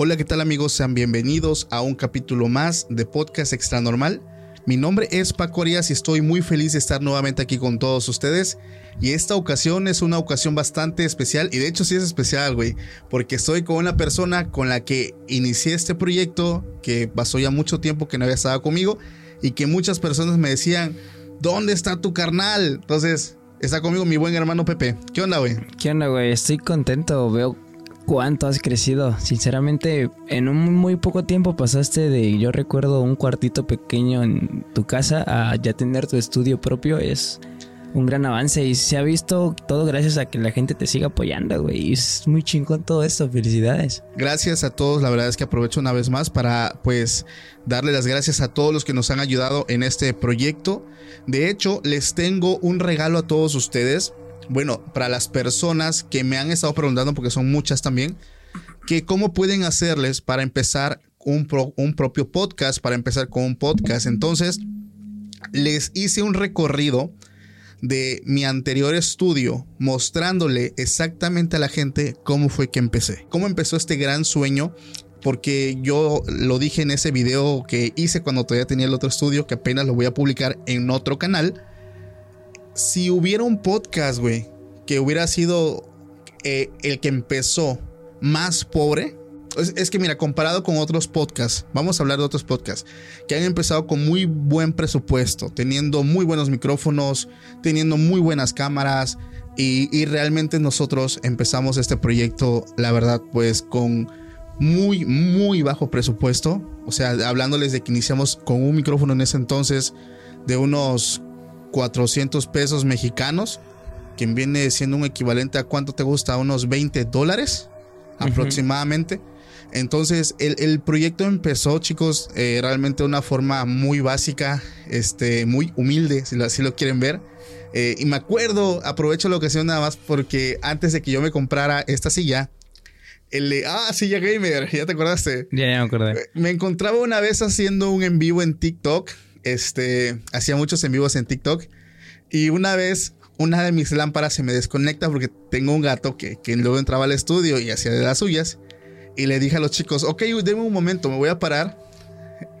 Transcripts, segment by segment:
Hola, ¿qué tal amigos? Sean bienvenidos a un capítulo más de Podcast Extra Normal. Mi nombre es Paco Arias y estoy muy feliz de estar nuevamente aquí con todos ustedes. Y esta ocasión es una ocasión bastante especial. Y de hecho sí es especial, güey. Porque estoy con una persona con la que inicié este proyecto. Que pasó ya mucho tiempo que no había estado conmigo. Y que muchas personas me decían, ¿dónde está tu carnal? Entonces, está conmigo mi buen hermano Pepe. ¿Qué onda, güey? ¿Qué onda, güey? Estoy contento. Veo cuánto has crecido. Sinceramente, en un muy poco tiempo pasaste de, yo recuerdo, un cuartito pequeño en tu casa a ya tener tu estudio propio. Es un gran avance y se ha visto todo gracias a que la gente te siga apoyando, güey. Es muy chingón todo esto. Felicidades. Gracias a todos, la verdad es que aprovecho una vez más para pues darle las gracias a todos los que nos han ayudado en este proyecto. De hecho, les tengo un regalo a todos ustedes. Bueno, para las personas que me han estado preguntando, porque son muchas también, que cómo pueden hacerles para empezar un, un propio podcast, para empezar con un podcast. Entonces, les hice un recorrido de mi anterior estudio mostrándole exactamente a la gente cómo fue que empecé, cómo empezó este gran sueño, porque yo lo dije en ese video que hice cuando todavía tenía el otro estudio, que apenas lo voy a publicar en otro canal. Si hubiera un podcast, güey, que hubiera sido eh, el que empezó más pobre, es, que mira, comparado con otros podcasts, vamos a hablar de otros podcasts que han empezado con muy buen presupuesto, teniendo muy buenos micrófonos, teniendo muy buenas cámaras y realmente nosotros empezamos este proyecto, la verdad, pues con muy, muy bajo presupuesto. O sea, hablándoles de que iniciamos con un micrófono en ese entonces de unos 400 pesos mexicanos, que viene siendo un equivalente a cuánto te gusta, unos 20 dólares aproximadamente. Entonces, el, el proyecto empezó, chicos, eh, realmente de una forma muy básica, este, muy humilde, si lo, así lo quieren ver. Eh, y me acuerdo, aprovecho la ocasión nada más porque antes de que yo me comprara esta silla, el de, ah, silla gamer, ya te acordaste. Ya, ya me acordé. Me encontraba una vez haciendo un en vivo en TikTok. Este, hacía muchos en vivos en TikTok. Y una vez, una de mis lámparas se me desconecta porque tengo un gato que, que luego entraba al estudio y hacía de las suyas. Y le dije a los chicos, ok, denme un momento, me voy a parar.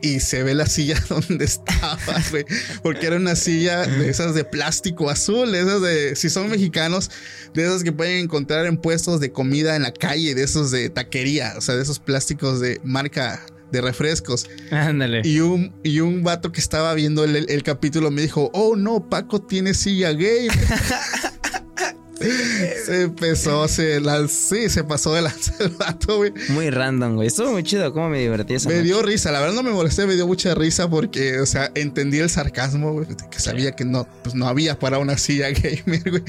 Y se ve la silla donde estaba, güey. Porque era una silla de esas de plástico azul, de esas de, si son mexicanos, de esas que pueden encontrar en puestos de comida en la calle, de esos de taquería, o sea, de esos plásticos de marca de refrescos. Ándale. Y un, y un vato que estaba viendo el, el capítulo me dijo, oh no, Paco tiene silla gay. se empezó, se lanzó, sí, se pasó de lanza el vato, güey. Muy random, güey. Estuvo muy chido. ¿Cómo me divertí esa Me noche? dio risa, la verdad no me molesté, me dio mucha risa porque, o sea, entendí el sarcasmo, güey, que sabía que no, pues no había para una silla gamer, güey.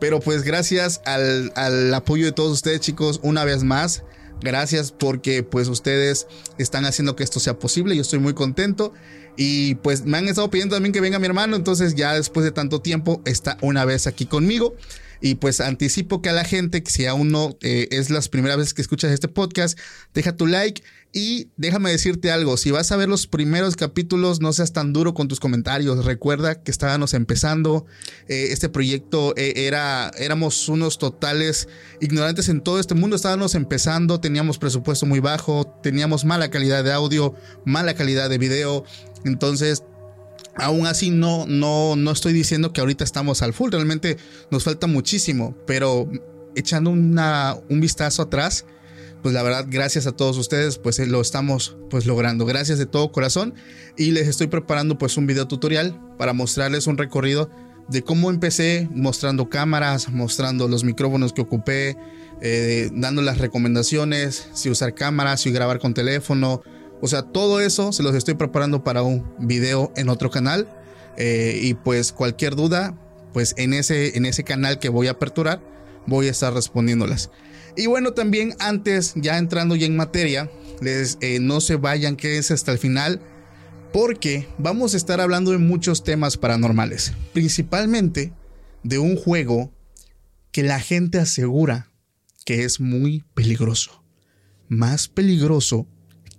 Pero pues gracias al, al apoyo de todos ustedes, chicos, una vez más. Gracias porque pues ustedes están haciendo que esto sea posible. Yo estoy muy contento. Y pues me han estado pidiendo también que venga mi hermano. Entonces ya después de tanto tiempo está una vez aquí conmigo. Y pues anticipo que a la gente, que si aún no eh, es las primeras veces que escuchas este podcast, deja tu like y déjame decirte algo, si vas a ver los primeros capítulos, no seas tan duro con tus comentarios. Recuerda que estábamos empezando, eh, este proyecto eh, era, éramos unos totales ignorantes en todo este mundo, estábamos empezando, teníamos presupuesto muy bajo, teníamos mala calidad de audio, mala calidad de video, entonces Aún así, no, no, no estoy diciendo que ahorita estamos al full. Realmente nos falta muchísimo. Pero echando una, un vistazo atrás, pues la verdad, gracias a todos ustedes, pues eh, lo estamos pues logrando. Gracias de todo corazón. Y les estoy preparando pues un video tutorial para mostrarles un recorrido de cómo empecé mostrando cámaras, mostrando los micrófonos que ocupé, eh, dando las recomendaciones, si usar cámaras, si grabar con teléfono, o sea, todo eso se los estoy preparando para un video en otro canal. Eh, y pues cualquier duda, pues en ese, en ese canal que voy a aperturar, voy a estar respondiéndolas. Y bueno, también antes, ya entrando ya en materia, les, eh, no se vayan, que es hasta el final, porque vamos a estar hablando de muchos temas paranormales, principalmente de un juego que la gente asegura que es muy peligroso. Más peligroso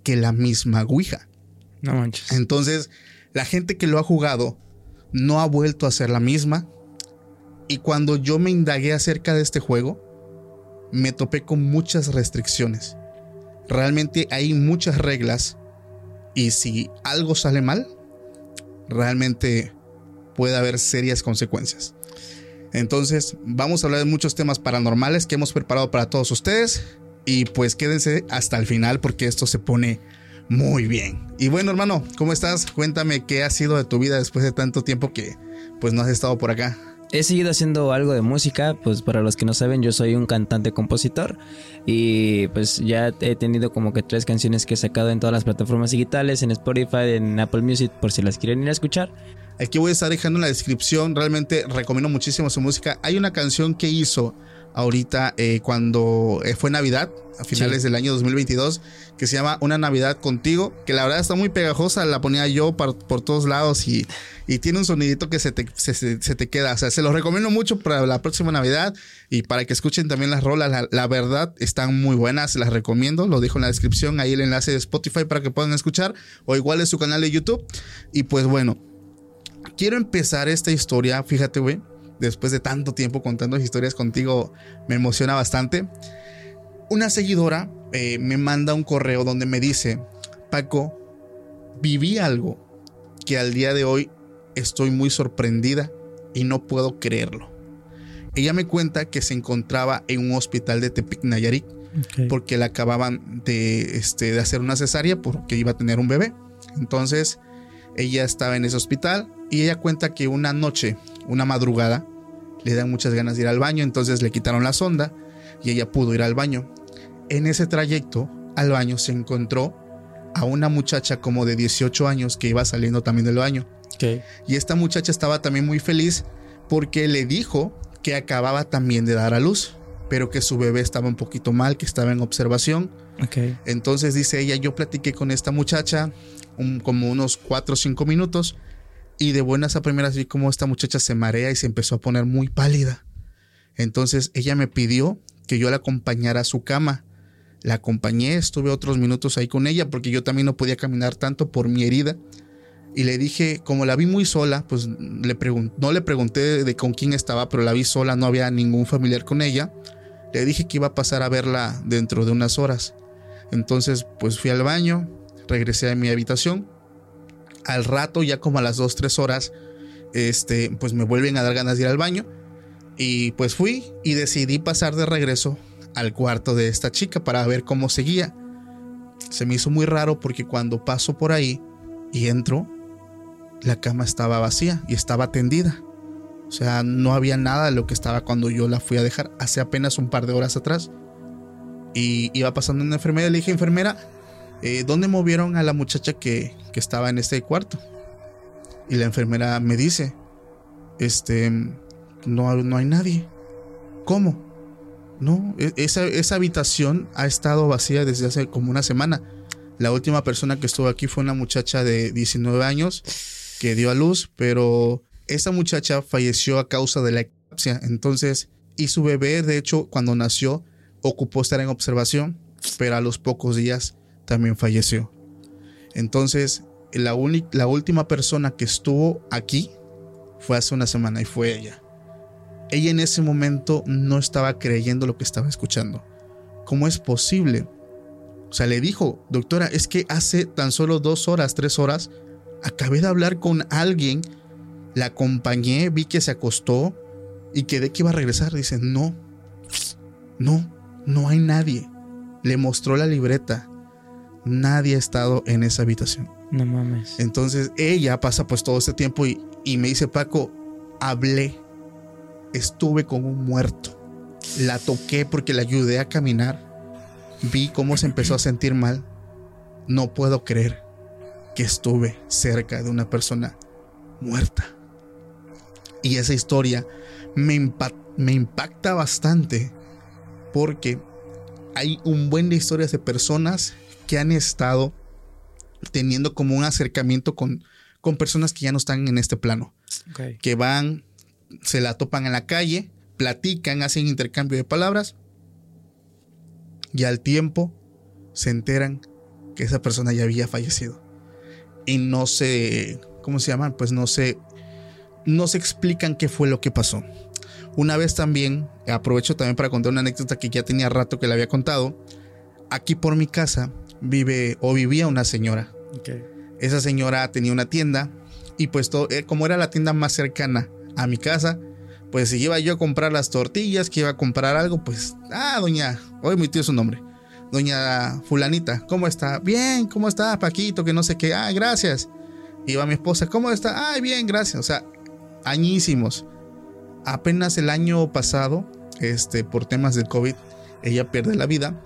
que la misma Ouija. No manches. Entonces, la gente que lo ha jugado no ha vuelto a ser la misma. Y cuando yo me indagué acerca de este juego, me topé con muchas restricciones. Realmente hay muchas reglas y si algo sale mal, realmente puede haber serias consecuencias. Entonces, vamos a hablar de muchos temas paranormales que hemos preparado para todos ustedes. Y pues quédense hasta el final porque esto se pone muy bien. Y bueno, hermano, ¿cómo estás? Cuéntame qué ha sido de tu vida después de tanto tiempo que pues no has estado por acá. He seguido haciendo algo de música, pues para los que no saben, yo soy un cantante compositor y pues ya he tenido como que tres canciones que he sacado en todas las plataformas digitales, en Spotify, en Apple Music, por si las quieren ir a escuchar. Aquí voy a estar dejando en la descripción, realmente recomiendo muchísimo su música. Hay una canción que hizo ahorita eh, cuando eh, fue Navidad, a finales del año 2022, que se llama Una Navidad contigo, que la verdad está muy pegajosa, la ponía yo por, todos lados y, tiene un sonidito que se te, se, te, queda. O sea, se los recomiendo mucho para la próxima Navidad y para que escuchen también las rolas. La, verdad, están muy buenas, las recomiendo. Lo dejo en la descripción, ahí el enlace de Spotify para que puedan escuchar, o igual es su canal de YouTube. Y pues bueno, quiero empezar esta historia, fíjate, güey después de tanto tiempo contando historias contigo, me emociona bastante. Una seguidora eh, me manda un correo donde me dice, Paco, viví algo que al día de hoy estoy muy sorprendida y no puedo creerlo. Ella me cuenta que se encontraba en un hospital de Tepic Nayarit porque le acababan de, este, de hacer una cesárea porque iba a tener un bebé. Entonces ella estaba en ese hospital y ella cuenta que una noche una madrugada, le dan muchas ganas de ir al baño, entonces le quitaron la sonda y ella pudo ir al baño. En ese trayecto al baño se encontró a una muchacha como de 18 años que iba saliendo también del baño. Y esta muchacha estaba también muy feliz porque le dijo que acababa también de dar a luz, pero que su bebé estaba un poquito mal, que estaba en observación. Entonces dice ella, yo platiqué con esta muchacha como unos 4 o 5 minutos y de buenas a primeras vi como esta muchacha se marea y se empezó a poner muy pálida. Entonces ella me pidió que yo la acompañara a su cama. La acompañé, estuve otros minutos ahí con ella porque yo también no podía caminar tanto por mi herida. Y le dije, como la vi muy sola, pues le no le pregunté de con quién estaba, pero la vi sola, no había ningún familiar con ella. Le dije que iba a pasar a verla dentro de unas horas. Entonces, pues fui al baño, regresé a mi habitación al rato, ya como a las 2, 3 horas, este, pues me vuelven a dar ganas de ir al baño. Y pues fui y decidí pasar de regreso al cuarto de esta chica para ver cómo seguía. Se me hizo muy raro porque cuando paso por ahí y entro, la cama estaba vacía y estaba tendida. O sea, no había nada de lo que estaba cuando yo la fui a dejar hace apenas un par de horas atrás. Y iba pasando una enfermera, le dije, enfermera, eh, ¿dónde movieron a la muchacha que, estaba en este cuarto? Y la enfermera me dice, este, no, no hay nadie. ¿Cómo? No, e, esa, esa habitación ha estado vacía desde hace como una semana. La última persona que estuvo aquí fue una muchacha de 19 años que dio a luz, pero esa muchacha falleció a causa de la eclipsia. Entonces, Y su bebé, de hecho, cuando nació, ocupó estar en observación, pero a los pocos días también falleció. Entonces, la, la última persona que estuvo aquí fue hace una semana y fue ella. Ella en ese momento no estaba creyendo lo que estaba escuchando. ¿Cómo es posible? O sea, le dijo, doctora, es que hace tan solo dos horas, tres horas, acabé de hablar con alguien, la acompañé, vi que se acostó y quedé que iba a regresar. Dice, no, no, no hay nadie. Le mostró la libreta. Nadie ha estado en esa habitación. No mames. Entonces ella pasa pues todo este tiempo y, y me dice, Paco, hablé, estuve con un muerto. La toqué porque la ayudé a caminar. Vi cómo se empezó a sentir mal. No puedo creer que estuve cerca de una persona muerta. Y esa historia me, me impacta bastante porque hay un buen de historias de personas que han estado teniendo como un acercamiento con, con personas que ya no están en este plano. Que van, se la topan en la calle, platican, hacen intercambio de palabras y al tiempo se enteran que esa persona ya había fallecido. Y no se, ¿cómo se llaman? Pues no se, no se explican qué fue lo que pasó. Una vez también, aprovecho también para contar una anécdota que ya tenía rato que le había contado. Aquí por mi casa vive o vivía una señora. Esa señora tenía una tienda y pues todo, eh, como era la tienda más cercana a mi casa, pues si iba yo a comprar las tortillas, que iba a comprar algo, pues, ah, doña, hoy mi tío su nombre, doña fulanita, ¿cómo está? Bien, ¿cómo está Paquito? Que no sé qué, ah, gracias. Iba mi esposa, ¿cómo está? Ay, bien, gracias. O sea, añísimos. Apenas el año pasado, este, por temas del COVID, ella pierde la vida.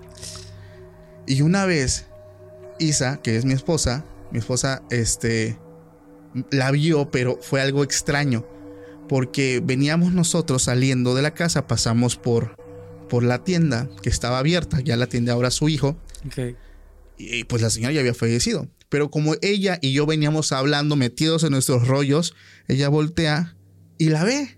Y una vez, Isa, que es mi esposa, mi esposa, este, la vio, pero fue algo extraño porque veníamos nosotros saliendo de la casa, pasamos por, por la tienda que estaba abierta, ya la tienda ahora su hijo. Y, pues la señora ya había fallecido. Pero como ella y yo veníamos hablando, metidos en nuestros rollos, ella voltea y la ve.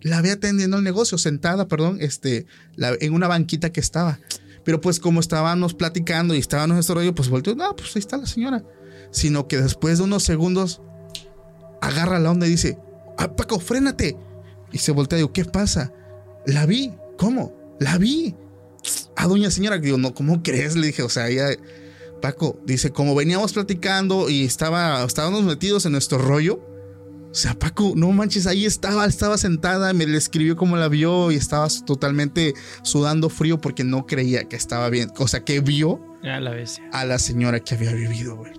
La ve atendiendo el negocio, sentada, perdón, este, en una banquita que estaba. Pero pues como estábamos platicando y estábamos en nuestro rollo, pues volteó, no, pues ahí está la señora. Sino que después de unos segundos, agarra la onda y dice, ah, Paco, frénate. Y se voltea y digo, ¿qué pasa? La vi. ¿Cómo? La vi. A doña señora, digo, no, ¿cómo crees? Le dije, o sea, ella, Paco, dice, como veníamos platicando y estaba, estábamos metidos en nuestro rollo. O sea, Paco, no manches, ahí estaba, estaba sentada, me le escribió cómo la vio y estaba totalmente sudando frío porque no creía que estaba bien. O sea, que vio a la, a la señora que había vivido, güey.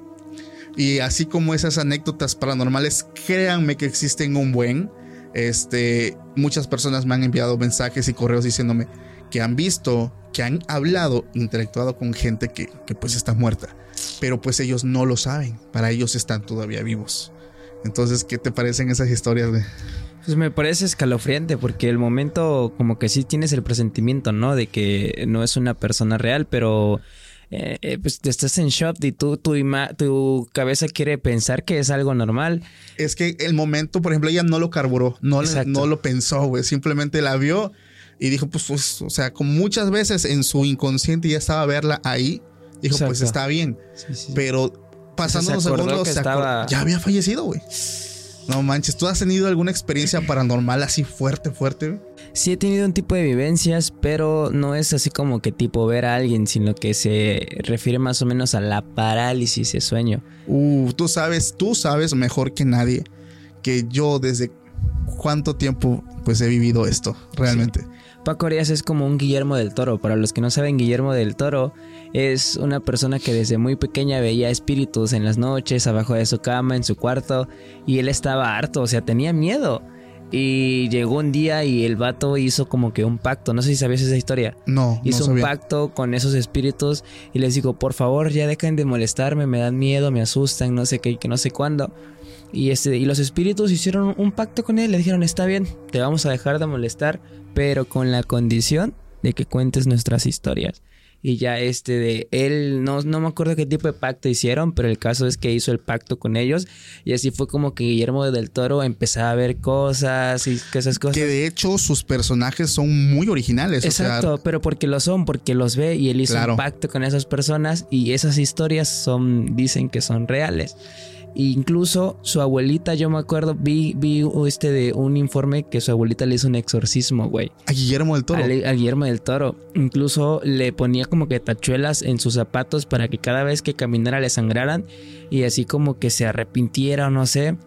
Y así como esas anécdotas paranormales, créanme que existen un buen. Este, muchas personas me han enviado mensajes y correos diciéndome que han visto, que han hablado, interactuado con gente que, que pues está muerta. Pero pues ellos no lo saben. Para ellos están todavía vivos. Entonces, ¿qué te parecen esas historias, Pues me parece escalofriante porque el momento como que sí tienes el presentimiento, ¿no? De que no es una persona real, pero eh, eh, pues estás en shock y tú, tu, tu cabeza quiere pensar que es algo normal. Es que el momento, por ejemplo, ella no lo carburó, no, no lo pensó, güey. Simplemente la vio y dijo, pues, pues, o sea, como muchas veces en su inconsciente ya estaba a verla ahí, dijo, pues está bien. Pero pasando los segundos, ya había fallecido, güey. No manches, ¿tú has tenido alguna experiencia paranormal así fuerte, fuerte? Sí he tenido un tipo de vivencias, pero no es así como que tipo ver a alguien, sino que se refiere más o menos a la parálisis de sueño. Uh, tú sabes, tú sabes mejor que nadie que yo desde cuánto tiempo pues he vivido esto, realmente. Paco Arias es como un Guillermo del Toro. Para los que no saben, Guillermo del Toro es una persona que desde muy pequeña veía espíritus en las noches, abajo de su cama, en su cuarto, y él estaba harto, o sea, tenía miedo. Y llegó un día y el vato hizo como que un pacto. No sé si sabías esa historia. No. Hizo un pacto con esos espíritus y les dijo, por favor, ya dejen de molestarme, me dan miedo, me asustan, no sé qué, que no sé cuándo. Y, este, y los espíritus hicieron un pacto con él. Le dijeron, está bien, te vamos a dejar de molestar, pero con la condición de que cuentes nuestras historias. Y ya este de él, no, no me acuerdo qué tipo de pacto hicieron, pero el caso es que hizo el pacto con ellos. Y así fue como que Guillermo del Toro empezaba a ver cosas y esas cosas. Que de hecho sus personajes son muy originales. Exacto, o sea, pero porque lo son, porque los ve y él hizo Claro. un pacto con esas personas y esas historias son, dicen que son reales. Incluso su abuelita, yo me acuerdo, vi, vi este de un informe que su abuelita le hizo un exorcismo, güey. a Guillermo del Toro. Al Guillermo del Toro. Incluso le ponía como que tachuelas en sus zapatos para que cada vez que caminara le sangraran y así como que se arrepintiera o no sé.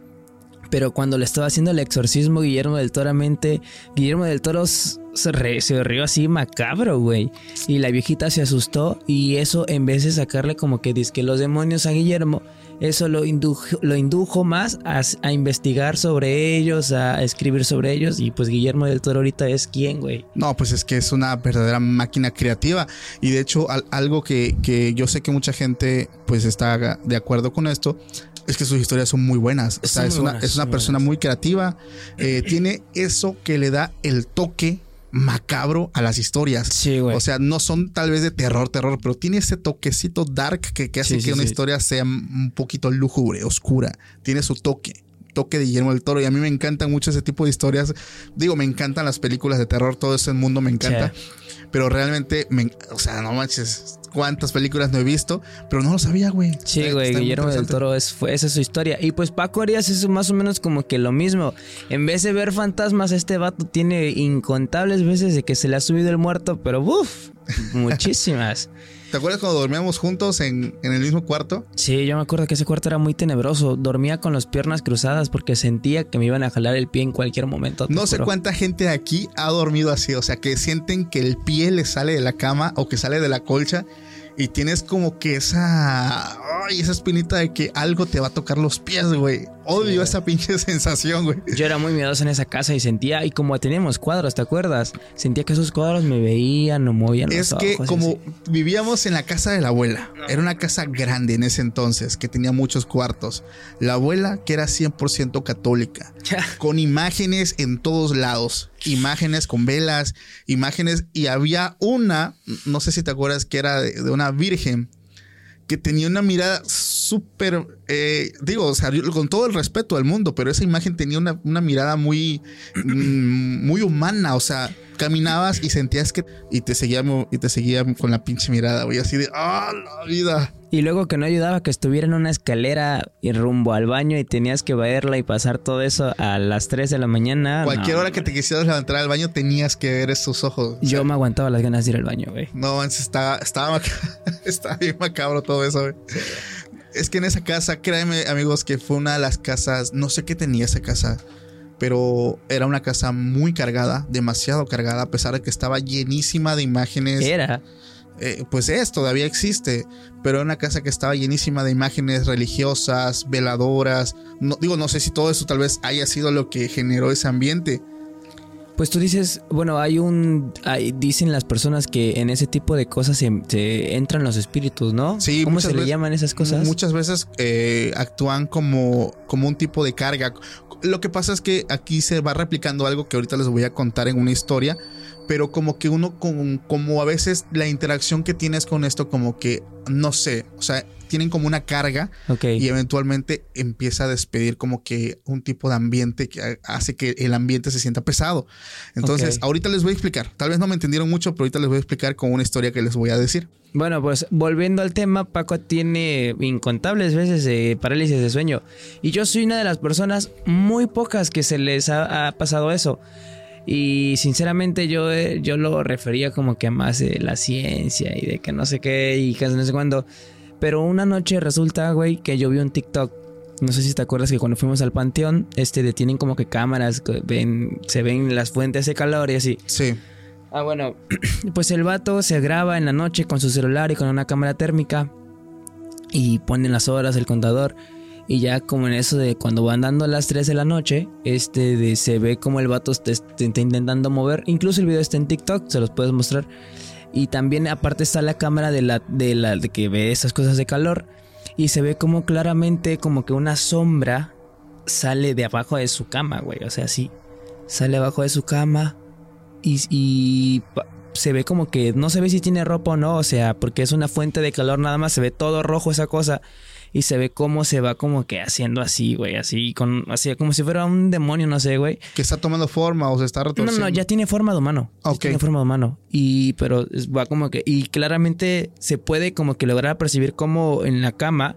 Pero cuando le estaba haciendo el exorcismo Guillermo del Toro mente, Guillermo del Toro se, re- se rió así macabro, güey. Y la viejita se asustó y eso en vez de sacarle como que que los demonios a Guillermo, eso lo indujo, lo indujo más a, investigar sobre ellos, a escribir sobre ellos. Y pues Guillermo del Toro ahorita es quién, güey. No, pues es que es una verdadera máquina creativa. Y de hecho, al- algo que, que yo sé que mucha gente pues está de acuerdo con esto. Es que sus historias son muy buenas. O Son sea, es muy una, buenas, es una muy persona buenas. muy creativa. Eh, tiene eso que le da el toque macabro a las historias. Sí, güey. O sea, no son tal vez de terror, terror, pero tiene ese toquecito dark que, que hace Sí, que sí, una sí. historia sea un poquito lúgubre, oscura. Tiene su toque. Toque de Guillermo del Toro. Y a mí me encantan mucho ese tipo de historias. Digo, me encantan las películas de terror, todo ese mundo me encanta. Pero realmente, me, o sea, no manches, cuántas películas no he visto, pero no lo sabía, güey. Sí, güey, Guillermo del. Toro es, fue, esa es su historia. Y pues Paco Arias es más o menos como que lo mismo. En vez de ver fantasmas, este vato tiene incontables veces de que se le ha subido el muerto, pero uff, muchísimas. ¿Te acuerdas cuando dormíamos juntos en, en el mismo cuarto? Sí, yo me acuerdo que ese cuarto era muy tenebroso. Dormía con las piernas cruzadas porque sentía que me iban a jalar el pie en cualquier momento. No sé juro. cuánta gente de aquí ha dormido así, o sea, que sienten que el pie le sale de la cama o que sale de la colcha y tienes como que esa, ay, esa espinita de que algo te va a tocar los pies, güey. Odio esa pinche sensación, güey. Yo era muy miedoso en esa casa y sentía, y como teníamos cuadros, ¿te acuerdas? Sentía que esos cuadros me veían o movían los Es que ojos como así. vivíamos en la casa de la abuela, era una casa grande en ese entonces, que tenía muchos cuartos. La abuela, que era 100% católica, con imágenes en todos lados, imágenes con velas, imágenes, y había una, no sé si te acuerdas, que era de, de una virgen, que tenía una mirada súper, eh, digo, o sea, con todo el respeto del mundo, pero esa imagen tenía una, una mirada muy, mm, muy humana, o sea, caminabas y sentías que, y te seguía, y te seguía con la pinche mirada, güey, así de, ah, la vida. Y luego que no ayudaba que estuviera en una escalera y rumbo al baño y tenías que verla y pasar todo eso a las 3 de la mañana. Cualquier no, hora que te quisieras levantar al baño tenías que ver esos ojos. O sea, Yo me aguantaba las ganas de ir al baño, güey. No, estaba, estaba, estaba bien macabro todo eso, güey. Es que en esa casa, créeme, amigos, que fue una de las casas, no sé qué tenía esa casa, pero era una casa muy cargada, demasiado cargada, a pesar de que estaba llenísima de imágenes. Era. Eh, pues es, todavía existe, pero era una casa que estaba llenísima de imágenes religiosas, veladoras. No, digo, no sé si todo eso tal vez haya sido lo que generó ese ambiente. Pues tú dices, bueno, hay un. hay- dicen las personas que en ese tipo de cosas se, se entran los espíritus, ¿no? Sí, ¿Cómo muchas se le veces- llaman esas cosas? Muchas veces eh, actúan como, como un tipo de carga. Lo que pasa es que aquí se va replicando algo que ahorita les voy a contar en una historia, pero como que uno, con, como a veces la interacción que tienes con esto, como que, no sé, o sea, tienen como una carga y eventualmente empieza a despedir como que un tipo de ambiente que hace que el ambiente se sienta pesado. Entonces, ahorita les voy a explicar. Tal vez no me entendieron mucho, pero ahorita les voy a explicar con una historia que les voy a decir. Bueno, pues volviendo al tema, Paco tiene incontables veces de parálisis de sueño. Y yo soy una de las personas muy pocas que se les ha, ha pasado eso. Y sinceramente yo, eh, yo lo refería como que más de la ciencia y de que no sé qué y que no sé cuándo. Pero una noche resulta, güey, que yo vi un TikTok. No sé si te acuerdas que cuando fuimos al panteón, este, detienen como que cámaras, ven, se ven las fuentes de calor y así. Sí. Ah, bueno, pues el vato se graba en la noche con su celular y con una cámara térmica y ponen las horas, el contador. Y ya como en eso de cuando van dando las 3 de la noche, este de, se ve como el vato te está intentando mover. Incluso el video está en TikTok, se los puedes mostrar. Y también aparte está la cámara de la, de la de que ve esas cosas de calor. Y se ve como claramente como que una sombra sale de abajo de su cama, güey. O sea, sí. Sale abajo de su cama y, y se ve como que no se ve si tiene ropa o no, o sea, porque es una fuente de calor nada más, se ve todo rojo esa cosa y se ve cómo se va como que haciendo así, güey, así con así como si fuera un demonio, no sé, güey. Que está tomando forma o se está No, retorciendo. no, ya tiene forma de humano. Ya Ok. Tiene forma de humano. Y, pero va como que, y claramente se puede como que lograr percibir cómo en la cama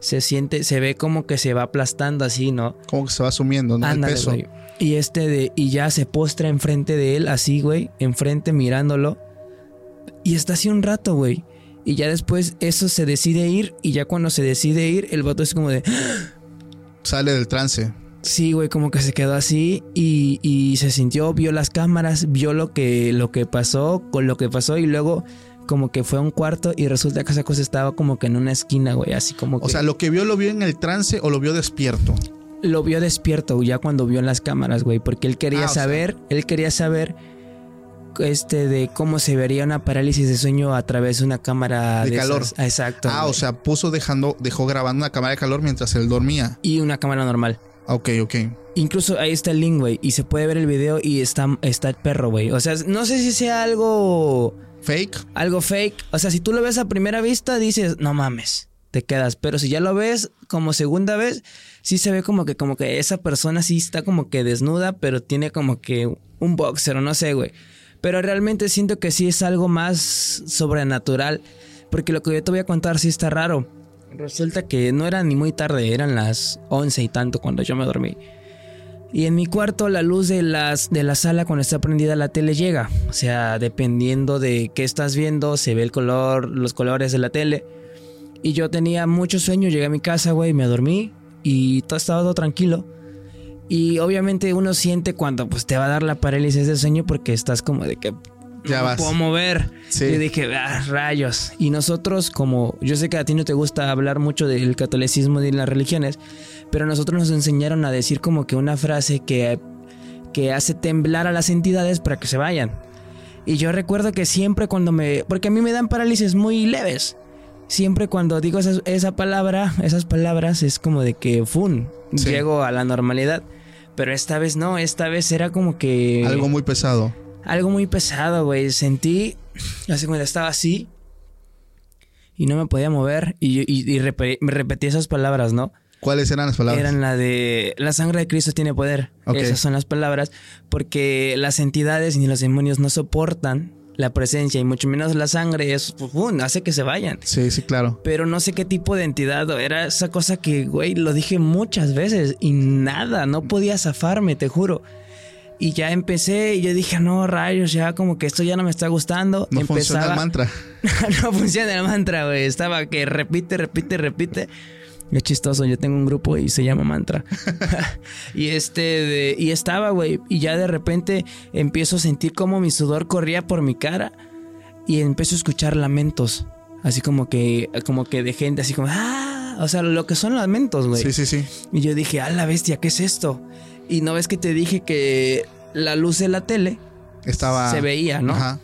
se siente, se ve como que se va aplastando así, ¿no? Como que se va sumiendo, ¿no? Ándale, el peso. güey. Y este de, y ya se postra enfrente de él, así, güey, enfrente mirándolo. Y está así un rato, güey. Y ya después eso se decide ir. Y ya cuando se decide ir, el vato es como de. Sale del trance. Sí, güey, como que se quedó así y, y se sintió, vio las cámaras, vio lo que, lo que pasó, con lo que pasó y luego como que fue a un cuarto y resulta que esa cosa estaba como que en una esquina, güey, así como que O sea, lo que vio lo vio en el trance o lo vio despierto. Lo vio despierto ya cuando vio las cámaras, güey, porque él quería Ah, sea. saber, él quería saber este de cómo se vería una parálisis de sueño a través de una cámara De de calor. esas. Exacto. Ah, o sea, puso dejando, dejó grabando una cámara de calor mientras él dormía. y una cámara normal. Ok, ok. Incluso ahí está el link, güey. Y se puede ver el video y está, está el perro, güey. O sea, no sé si sea algo. Fake. Algo fake. O sea, si tú lo ves a primera vista, dices, no mames. Te quedas. Pero si ya lo ves como segunda vez, sí se ve como que, como que esa persona sí está como que desnuda, pero tiene como que un boxer o no sé, güey. Pero realmente siento que sí es algo más sobrenatural. Porque lo que yo te voy a contar sí está raro. Resulta que no era ni muy tarde, eran las 11 y tanto cuando yo me dormí. Y en mi cuarto la luz de, las, de la sala cuando está prendida la tele llega. O sea, dependiendo de qué estás viendo, se ve el color, los colores de la tele. Y yo tenía mucho sueño, llegué a mi casa, güey, me dormí y todo estaba todo tranquilo. Y obviamente uno siente cuando pues te va a dar la parálisis de sueño porque estás como de que Ya no vas. puedo mover. Sí. Y dije, ah, rayos. Y nosotros, como yo sé que a ti no te gusta hablar mucho del catolicismo y de las religiones, pero nosotros nos enseñaron a decir como que una frase que, que hace temblar a las entidades para que se vayan. Y yo recuerdo que siempre cuando me... Porque a mí me dan parálisis muy leves. Siempre cuando digo esa, esa palabra, esas palabras, es como de que, ¡fun! Sí. Llego a la normalidad. Pero esta vez no, esta vez era como que... Algo muy pesado. Algo muy pesado, güey. Sentí, así cuando estaba así y no me podía mover y, y- me repetí esas palabras, ¿no? ¿Cuáles eran las palabras? Eran la de la sangre de Cristo tiene poder. Esas son las palabras porque las entidades ni los demonios no soportan la presencia y mucho menos la sangre. Eso pues, ¡pum! hace que se vayan. Sí, sí, claro. Pero no sé qué tipo de entidad era esa cosa que, güey, lo dije muchas veces y nada, no podía zafarme, te juro. Y ya empecé y yo dije, no, rayos, ya como que esto ya no me está gustando. No funciona Empezaba- el mantra. no funciona el mantra, güey. Estaba que repite, repite, repite. Es chistoso, yo tengo un grupo y se llama Mantra. y este, de- y estaba, güey. Y ya de repente empiezo a sentir como mi sudor corría por mi cara. Y empiezo a escuchar lamentos. Así como que, como que de gente, así como, ah, o sea, lo que son lamentos, güey. Sí, sí, sí. Y yo dije, ah, la bestia, ¿qué es esto? Y no ves que te dije que la luz de la tele Estaba. se veía, ¿no? Ajá.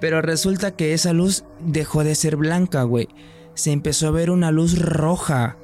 Pero resulta que esa luz dejó de ser blanca, güey. Se empezó a ver una luz roja.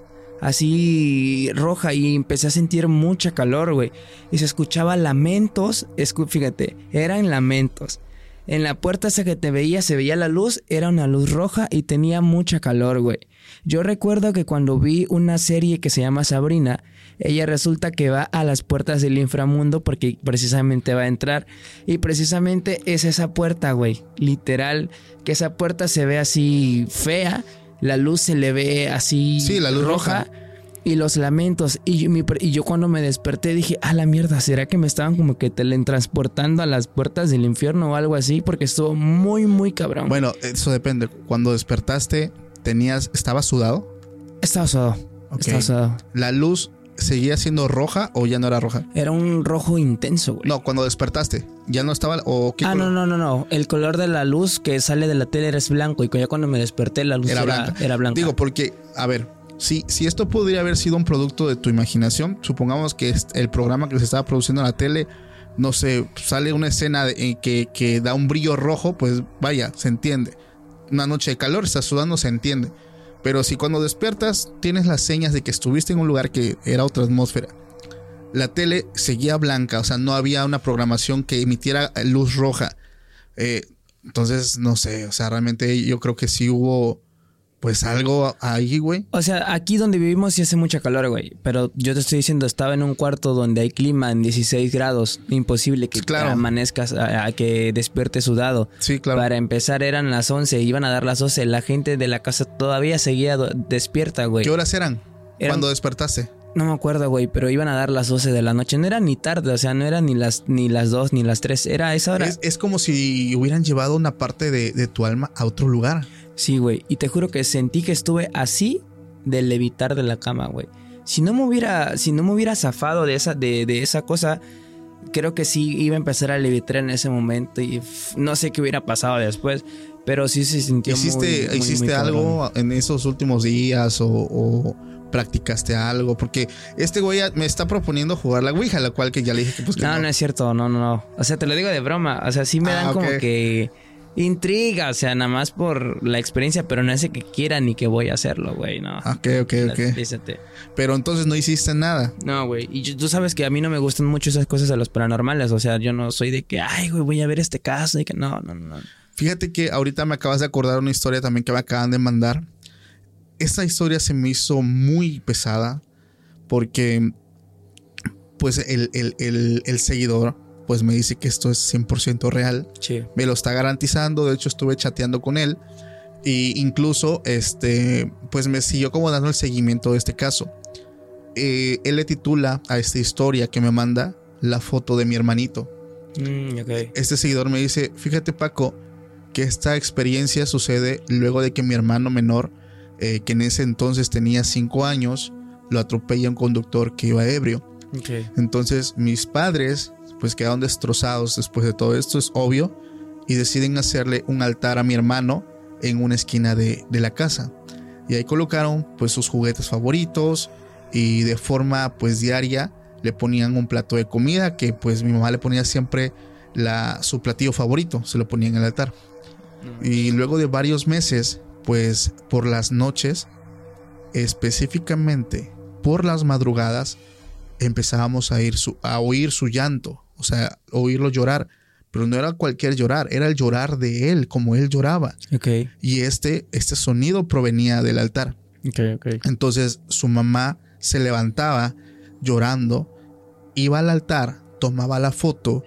Así roja y empecé a sentir mucha calor, güey. Y se escuchaba lamentos. Fíjate, eran lamentos. En la puerta esa que te veía, se veía la luz, era una luz roja y tenía mucha calor, güey. Yo recuerdo que cuando vi una serie que se llama Sabrina, ella resulta que va a las puertas del inframundo porque precisamente va a entrar. Y precisamente es esa puerta, güey. Literal, que esa puerta se ve así fea, la luz se le ve así Sí, la luz roja. y los lamentos. Y yo, mi- y yo cuando me desperté dije, a la mierda, ¿será que me estaban como que teletransportando a las puertas del infierno o algo así? Porque estuvo muy, muy cabrón. Bueno, eso depende. Cuando despertaste, tenías. ¿Estabas sudado? estaba sudado. Ok. Estaba sudado. ¿La luz seguía siendo roja o ya no era roja? Era un rojo intenso, güey. No, cuando despertaste. ¿Ya no estaba? ¿O qué Ah, no, color? no, no, no. El color de la luz que sale de la tele era blanco y ya cuando me desperté la luz Era era, blanca. era blanca. Digo, porque, a ver, si, si esto podría haber sido un producto de tu imaginación, supongamos que el programa que se estaba produciendo en la tele, no sé, sale una escena de- en que, que da un brillo rojo, pues vaya, se entiende. Una noche de calor, estás sudando, se entiende. Pero si cuando despiertas tienes las señas de que estuviste en un lugar que era otra atmósfera, la tele seguía blanca, o sea, no había una programación que emitiera luz roja. Eh, Entonces, no sé, o sea, realmente yo creo que sí hubo pues algo ahí, güey. O sea, aquí donde vivimos sí hace mucha calor, güey. Pero yo te estoy diciendo, estaba en un cuarto donde hay clima en 16 grados. Imposible que Claro. amanezcas, a, a que despiertes sudado. Sí, claro. Para empezar eran las 11, iban a dar las 12. La gente de la casa todavía seguía despierta, güey. ¿Qué horas eran? Eran- Cuando despertaste. No me acuerdo, güey, pero iban a dar las 12 de la noche. No era ni tarde, o sea, no era ni las, ni las 2 ni las 3. Era esa hora. Es, es como si hubieran llevado una parte de, de tu alma a otro lugar. Sí, güey. Y te juro que sentí que estuve así de levitar de la cama, güey. Si no me hubiera, si no me hubiera zafado de esa, de, de esa cosa, creo que sí iba a empezar a levitar en ese momento y no sé qué hubiera pasado después. Pero sí se sintió ¿Hiciste, muy, ¿hiciste muy algo en esos últimos días o, o practicaste algo? Porque este güey me está proponiendo jugar la Ouija, la cual que ya le dije que pues que No, no es cierto, no, no, no. O sea, te lo digo de broma. O sea, sí me Ah, dan como que intriga, o sea, nada más por la experiencia, pero no es de que quiera ni que voy a hacerlo, güey, no. Ok, ok, ok. Dícete. Pero entonces no hiciste nada. No, güey. Y yo- tú sabes que a mí no me gustan mucho esas cosas de los paranormales. O sea, yo no soy de que, ay, güey, voy a ver este caso. Y que no, no, no. no. Fíjate que ahorita me acabas de acordar una historia también que me acaban de mandar. Esta historia se me hizo muy pesada porque pues el, el- el- el seguidor pues me dice que esto es 100% real. Sí. Me lo está garantizando. De hecho estuve chateando con él. Y incluso este pues me siguió como dando el seguimiento de este caso. Eh, él le titula a esta historia que me manda la foto de mi hermanito Mm, este seguidor me dice, fíjate Paco, que esta experiencia sucede luego de que mi hermano menor, eh, que en ese entonces tenía 5 años, lo atropella un conductor que iba ebrio. Entonces mis padres pues quedaron destrozados después de todo esto, es obvio, y deciden hacerle un altar a mi hermano en una esquina de, de la casa. Y ahí colocaron pues sus juguetes favoritos y de forma pues diaria le ponían un plato de comida que pues mi mamá le ponía siempre la, su platillo favorito, se lo ponía en el altar. Y luego de varios meses, pues por las noches, específicamente por las madrugadas, empezábamos a, ir su- a oír su llanto, o sea, oírlo llorar. Pero no era cualquier llorar, era el llorar de él, como él lloraba. Ok. Y este, este sonido provenía del altar. Ok, ok. Entonces su mamá se levantaba llorando, iba al altar, tomaba la foto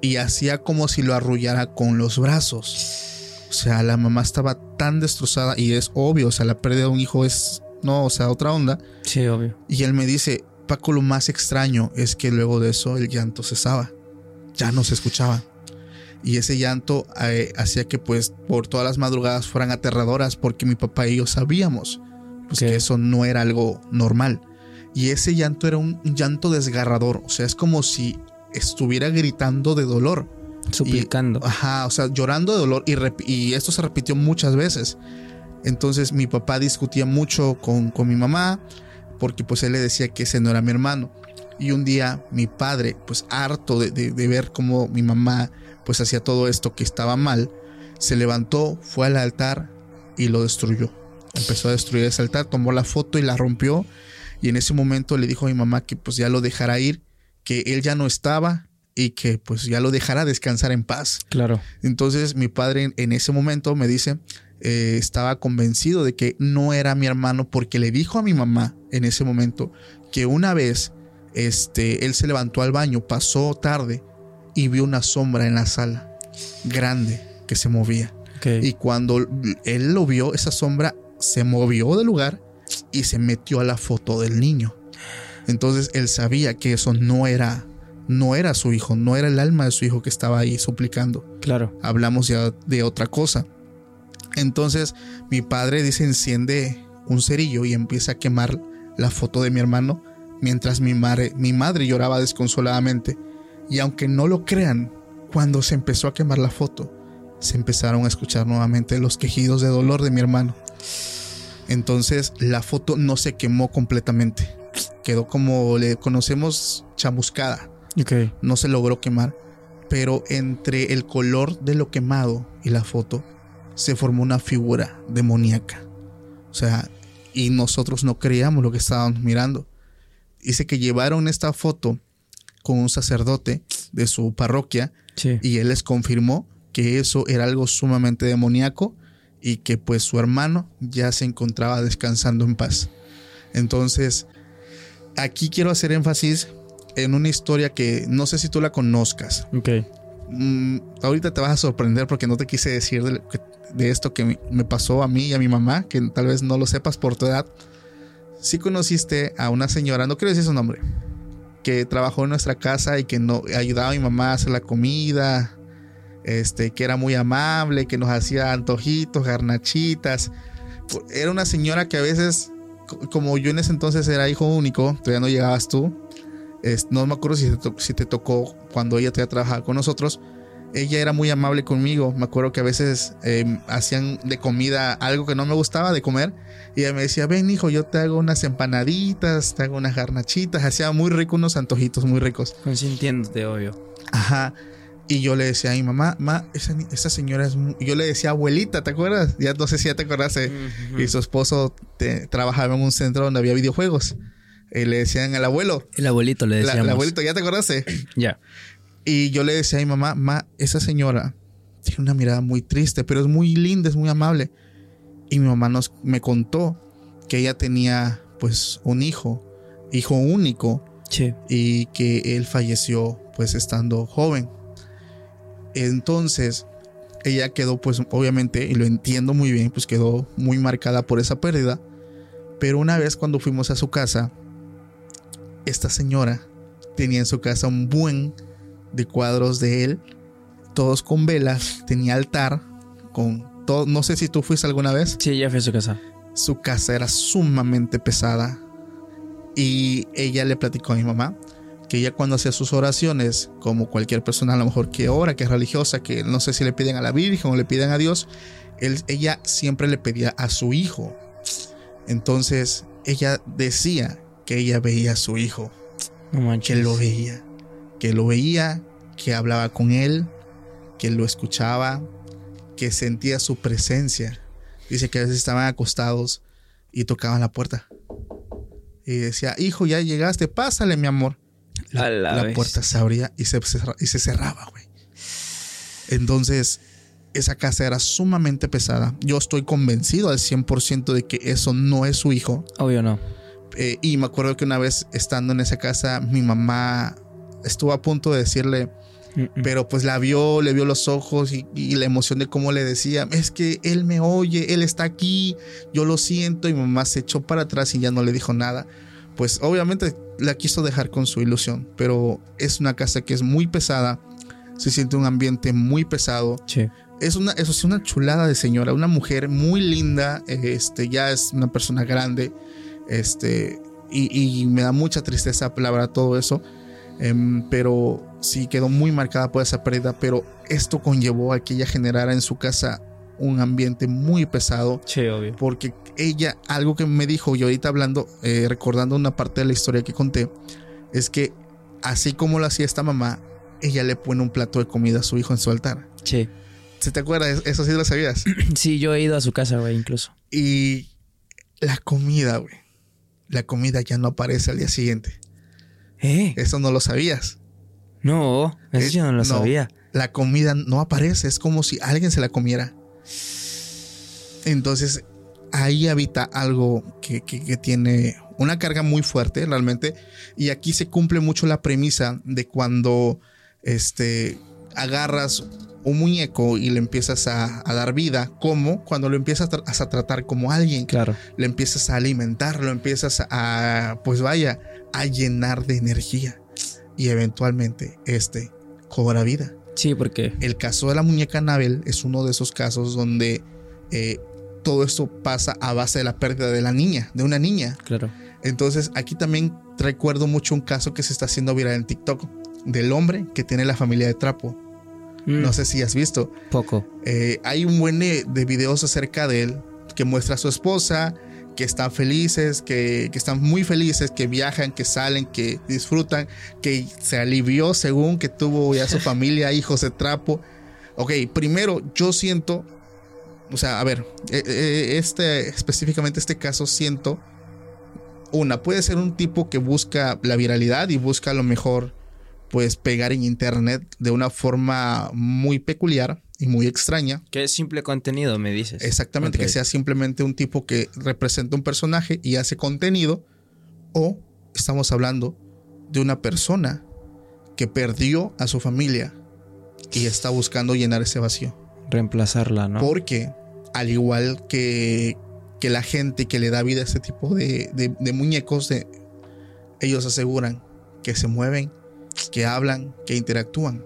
y hacía como si lo arrullara con los brazos. O sea, la mamá estaba tan destrozada y es obvio, o sea, la pérdida de un hijo es, no, o sea, otra onda. Sí, obvio. Y él me dice, Paco, lo más extraño es que luego de eso el llanto cesaba, ya no se escuchaba. Y ese llanto eh, hacía que pues por todas las madrugadas fueran aterradoras porque mi papá y yo sabíamos pues que eso no era algo normal. Y ese llanto era un llanto desgarrador, o sea, es como si estuviera gritando de dolor. Suplicando. Y- ajá, o sea, llorando de dolor y, y esto se repitió muchas veces. Entonces mi papá discutía mucho con, con mi mamá porque pues él le decía que ese no era mi hermano. Y un día mi padre, pues harto de, de- de ver cómo mi mamá pues hacía todo esto que estaba mal, se levantó, fue al altar y lo destruyó. Empezó a destruir ese altar, tomó la foto y la rompió. Y en ese momento le dijo a mi mamá que pues ya lo dejara ir, que él ya no estaba y que pues ya lo dejara descansar en paz. Claro. Entonces mi padre en, en ese momento me dice, eh, estaba convencido de que no era mi hermano porque le dijo a mi mamá en ese momento que una vez este, él se levantó al baño, pasó tarde y vio una sombra en la sala, grande, que se movía. Y cuando él lo vio, esa sombra se movió del lugar y se metió a la foto del niño. Entonces él sabía que eso no era, no era su hijo, no era el alma de su hijo que estaba ahí suplicando. Claro. Hablamos ya de otra cosa. Entonces mi padre dice enciende un cerillo y empieza a quemar la foto de mi hermano mientras mi madre, mi madre lloraba desconsoladamente. Y aunque no lo crean, cuando se empezó a quemar la foto, se empezaron a escuchar nuevamente los quejidos de dolor de mi hermano. Entonces la foto no se quemó completamente. Quedó como le conocemos chamuscada. Ok. No se logró quemar. Pero entre el color de lo quemado y la foto se formó una figura demoníaca. O sea, y nosotros no creíamos lo que estábamos mirando. Dice que llevaron esta foto con un sacerdote de su parroquia Sí. y él les confirmó que eso era algo sumamente demoníaco y que pues su hermano ya se encontraba descansando en paz. Entonces, aquí quiero hacer énfasis en una historia que no sé si tú la conozcas. Ok. Mm, ahorita te vas a sorprender porque no te quise decir de, de esto que me pasó a mí y a mi mamá, que tal vez no lo sepas por tu edad. Si conociste a una señora, no quiero decir su nombre, que trabajó en nuestra casa y que no ayudaba a mi mamá a hacer la comida, este, que era muy amable, que nos hacía antojitos, garnachitas. Era una señora que a veces, como yo en ese entonces era hijo único, todavía no llegabas tú, no me acuerdo si te, si te tocó cuando ella todavía trabajaba con nosotros. Ella era muy amable conmigo. Me acuerdo que a veces eh, hacían de comida algo que no me gustaba de comer. Y ella me decía, ven hijo, yo te hago unas empanaditas, te hago unas garnachitas. Hacía muy rico unos antojitos muy ricos. Consintiéndote, obvio. Ajá. Y yo le decía a mi mamá, ma, esa, esa señora es... Muy... Yo le decía abuelita, ¿te acuerdas? Ya no sé si ya te acordaste. Uh -huh. Y su esposo te, trabajaba en un centro donde había videojuegos. Y le decían al abuelo. El abuelito le decíamos. La, el abuelito, ¿ya te acordaste? Ya. Y yo le decía a mi mamá, ma, esa señora tiene una mirada muy triste, pero es muy linda, es muy amable. Y mi mamá nos, me contó que ella tenía pues un hijo, hijo único. Sí. Y que él falleció pues estando joven. Entonces, ella quedó pues obviamente, y lo entiendo muy bien, pues quedó muy marcada por esa pérdida. Pero una vez cuando fuimos a su casa, esta señora tenía en su casa un buen de cuadros de él, todos con velas, tenía altar, con todo, no sé si tú fuiste alguna vez. Sí, ya fui a su casa. Su casa era sumamente pesada y ella le platicó a mi mamá que ella cuando hacía sus oraciones, como cualquier persona a lo mejor que ora, que es religiosa, que no sé si le piden a la Virgen o le piden a Dios, él, ella siempre le pedía a su hijo. Entonces ella decía que ella veía a su hijo, no que lo veía, que lo veía, que hablaba con él, que lo escuchaba, que sentía su presencia. Dice que a veces estaban acostados y tocaban la puerta. Y decía, hijo, ya llegaste, pásale, mi amor. La, la, la puerta se abría y se, y se cerraba, güey. Entonces, esa casa era sumamente pesada. Yo estoy convencido al 100% de que eso no es su hijo. Obvio no. Eh, y me acuerdo que una vez estando en esa casa, mi mamá estuvo a punto de decirle, pero pues la vio, le vio los ojos y, y, la emoción de cómo le decía, es que él me oye, él está aquí, yo lo siento. Y mamá se echó para atrás y ya no le dijo nada. Pues obviamente la quiso dejar con su ilusión, pero es una casa que es muy pesada, se siente un ambiente muy pesado. Sí. Es una, eso es una chulada de señora, una mujer muy linda, este, ya es una persona grande, este, y, y me da mucha tristeza, la verdad, todo eso, um, pero sí quedó muy marcada por esa pérdida, pero esto conllevó a que ella generara en su casa un ambiente muy pesado. Sí, obvio. Porque ella, algo que me dijo, y ahorita hablando, eh, recordando una parte de la historia que conté, es que así como lo hacía esta mamá, ella le pone un plato de comida a su hijo en su altar. Sí. ¿Se te acuerdas? Eso sí lo sabías. Sí, yo he ido a su casa, güey, incluso. Y la comida, güey. La comida ya no aparece al día siguiente. ¿Eh? Eso no lo sabías. No, eso Es- yo no lo no. sabía. La comida no aparece. Es como si alguien se la comiera. Entonces, ahí habita algo que, que- que tiene una carga muy fuerte realmente. Y aquí se cumple mucho la premisa de cuando este, agarras un muñeco y le empiezas a, a dar vida, como cuando lo empiezas a, tra- a tratar como alguien, Claro. le empiezas a alimentar, lo empiezas a, pues vaya, a llenar de energía. Y eventualmente este cobra vida. Sí, porque. El caso de la muñeca Anabel es uno de esos casos donde eh, todo esto pasa a base de la pérdida de la niña, de una niña. Claro. Entonces aquí también recuerdo mucho un caso que se está haciendo viral en TikTok del hombre que tiene la familia de trapo. Mm, No sé si has visto. Poco. Eh, hay un buen de, de videos acerca de él que muestra a su esposa, que están felices, que, que están muy felices, que viajan, que salen, que disfrutan, que se alivió según que tuvo ya su familia, hijos de trapo. Ok, primero yo siento, o sea, a ver, eh, eh, este específicamente este caso siento una, puede ser un tipo que busca la viralidad y busca a lo mejor pues pegar en internet de una forma muy peculiar y muy extraña. Que es simple contenido, me dices. Exactamente, que sea simplemente un tipo que representa un personaje y hace contenido. O estamos hablando de una persona que perdió a su familia y está buscando llenar ese vacío. Reemplazarla, ¿no? Porque al igual que, que la gente que le da vida a este tipo de, de- de muñecos, de- ellos aseguran que se mueven, que hablan, que interactúan.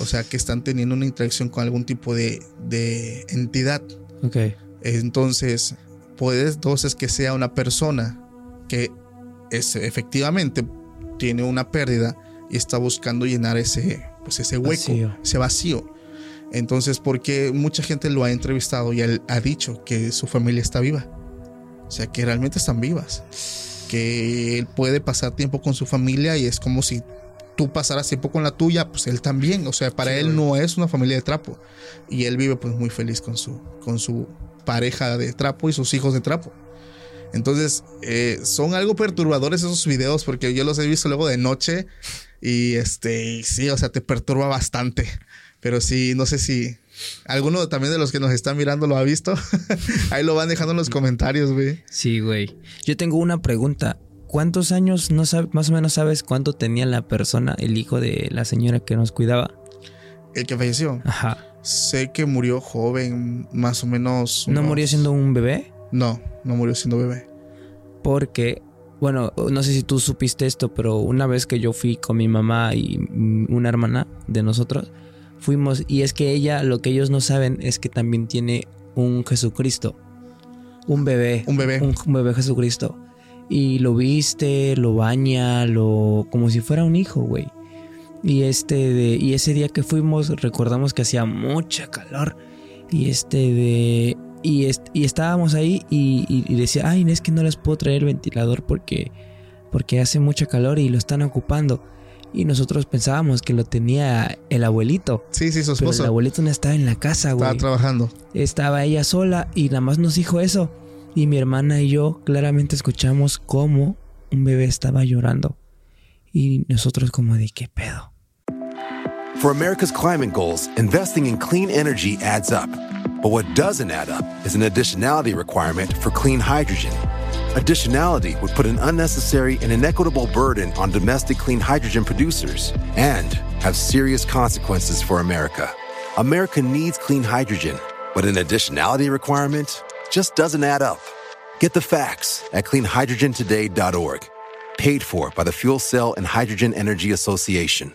O sea, que están teniendo una interacción con algún tipo de, de entidad. Ok. Entonces, puede entonces que sea una persona que es, efectivamente tiene una pérdida y está buscando llenar ese, pues ese hueco, Vacío. ese vacío. Entonces, porque mucha gente lo ha entrevistado y él ha dicho que su familia está viva. O sea, que realmente están vivas. Que él puede pasar tiempo con su familia y es como si tú pasaras tiempo con la tuya, pues él también. O sea, para él no es una familia de trapo. Y él vive pues muy feliz con su, con su pareja de trapo y sus hijos de trapo. Entonces, eh, son algo perturbadores esos videos porque yo los he visto luego de noche y este, y sí, o sea, te perturba bastante. Pero sí, no sé si alguno también de los que nos están mirando lo ha visto. Ahí lo van dejando en los comentarios, güey. Sí, güey. Yo tengo una pregunta. ¿Cuántos años, no sab- más o menos sabes cuánto tenía la persona, el hijo de la señora que nos cuidaba? El que falleció. Ajá. Sé que murió joven, más o menos. ¿No murió siendo un bebé? No, no murió siendo bebé. Porque, bueno, no sé si tú supiste esto, pero una vez que yo fui con mi mamá y mm, una hermana de nosotros, fuimos, y es que ella, lo que ellos no saben es que también tiene un Jesucristo, un bebé. Un bebé. Un, un bebé Jesucristo. Y lo viste, lo baña, lo. como si fuera un hijo, güey. Y este de. Y ese día que fuimos, recordamos que hacía mucha calor. Y este de. Y, est- y estábamos ahí y, y- y decía, ay, es que no les puedo traer el ventilador porque, porque hace mucha calor y lo están ocupando. Y nosotros pensábamos que lo tenía el abuelito. Sí, sí, su Pero esposo el abuelito no estaba en la casa, estaba güey. trabajando. Estaba ella sola y nada más nos dijo eso. Y mi hermana y yo claramente escuchamos cómo un bebé estaba llorando. Y nosotros como de qué pedo. For America's climate goals, investing in clean energy adds up. But what doesn't add up is an additionality requirement for clean hydrogen. Additionality would put an unnecessary and inequitable burden on domestic clean hydrogen producers and have serious consequences for America. America needs clean hydrogen, but an additionality requirement just doesn't add up. Get the facts at cleanhydrogentoday.org. Paid for by the Fuel Cell and Hydrogen Energy Association.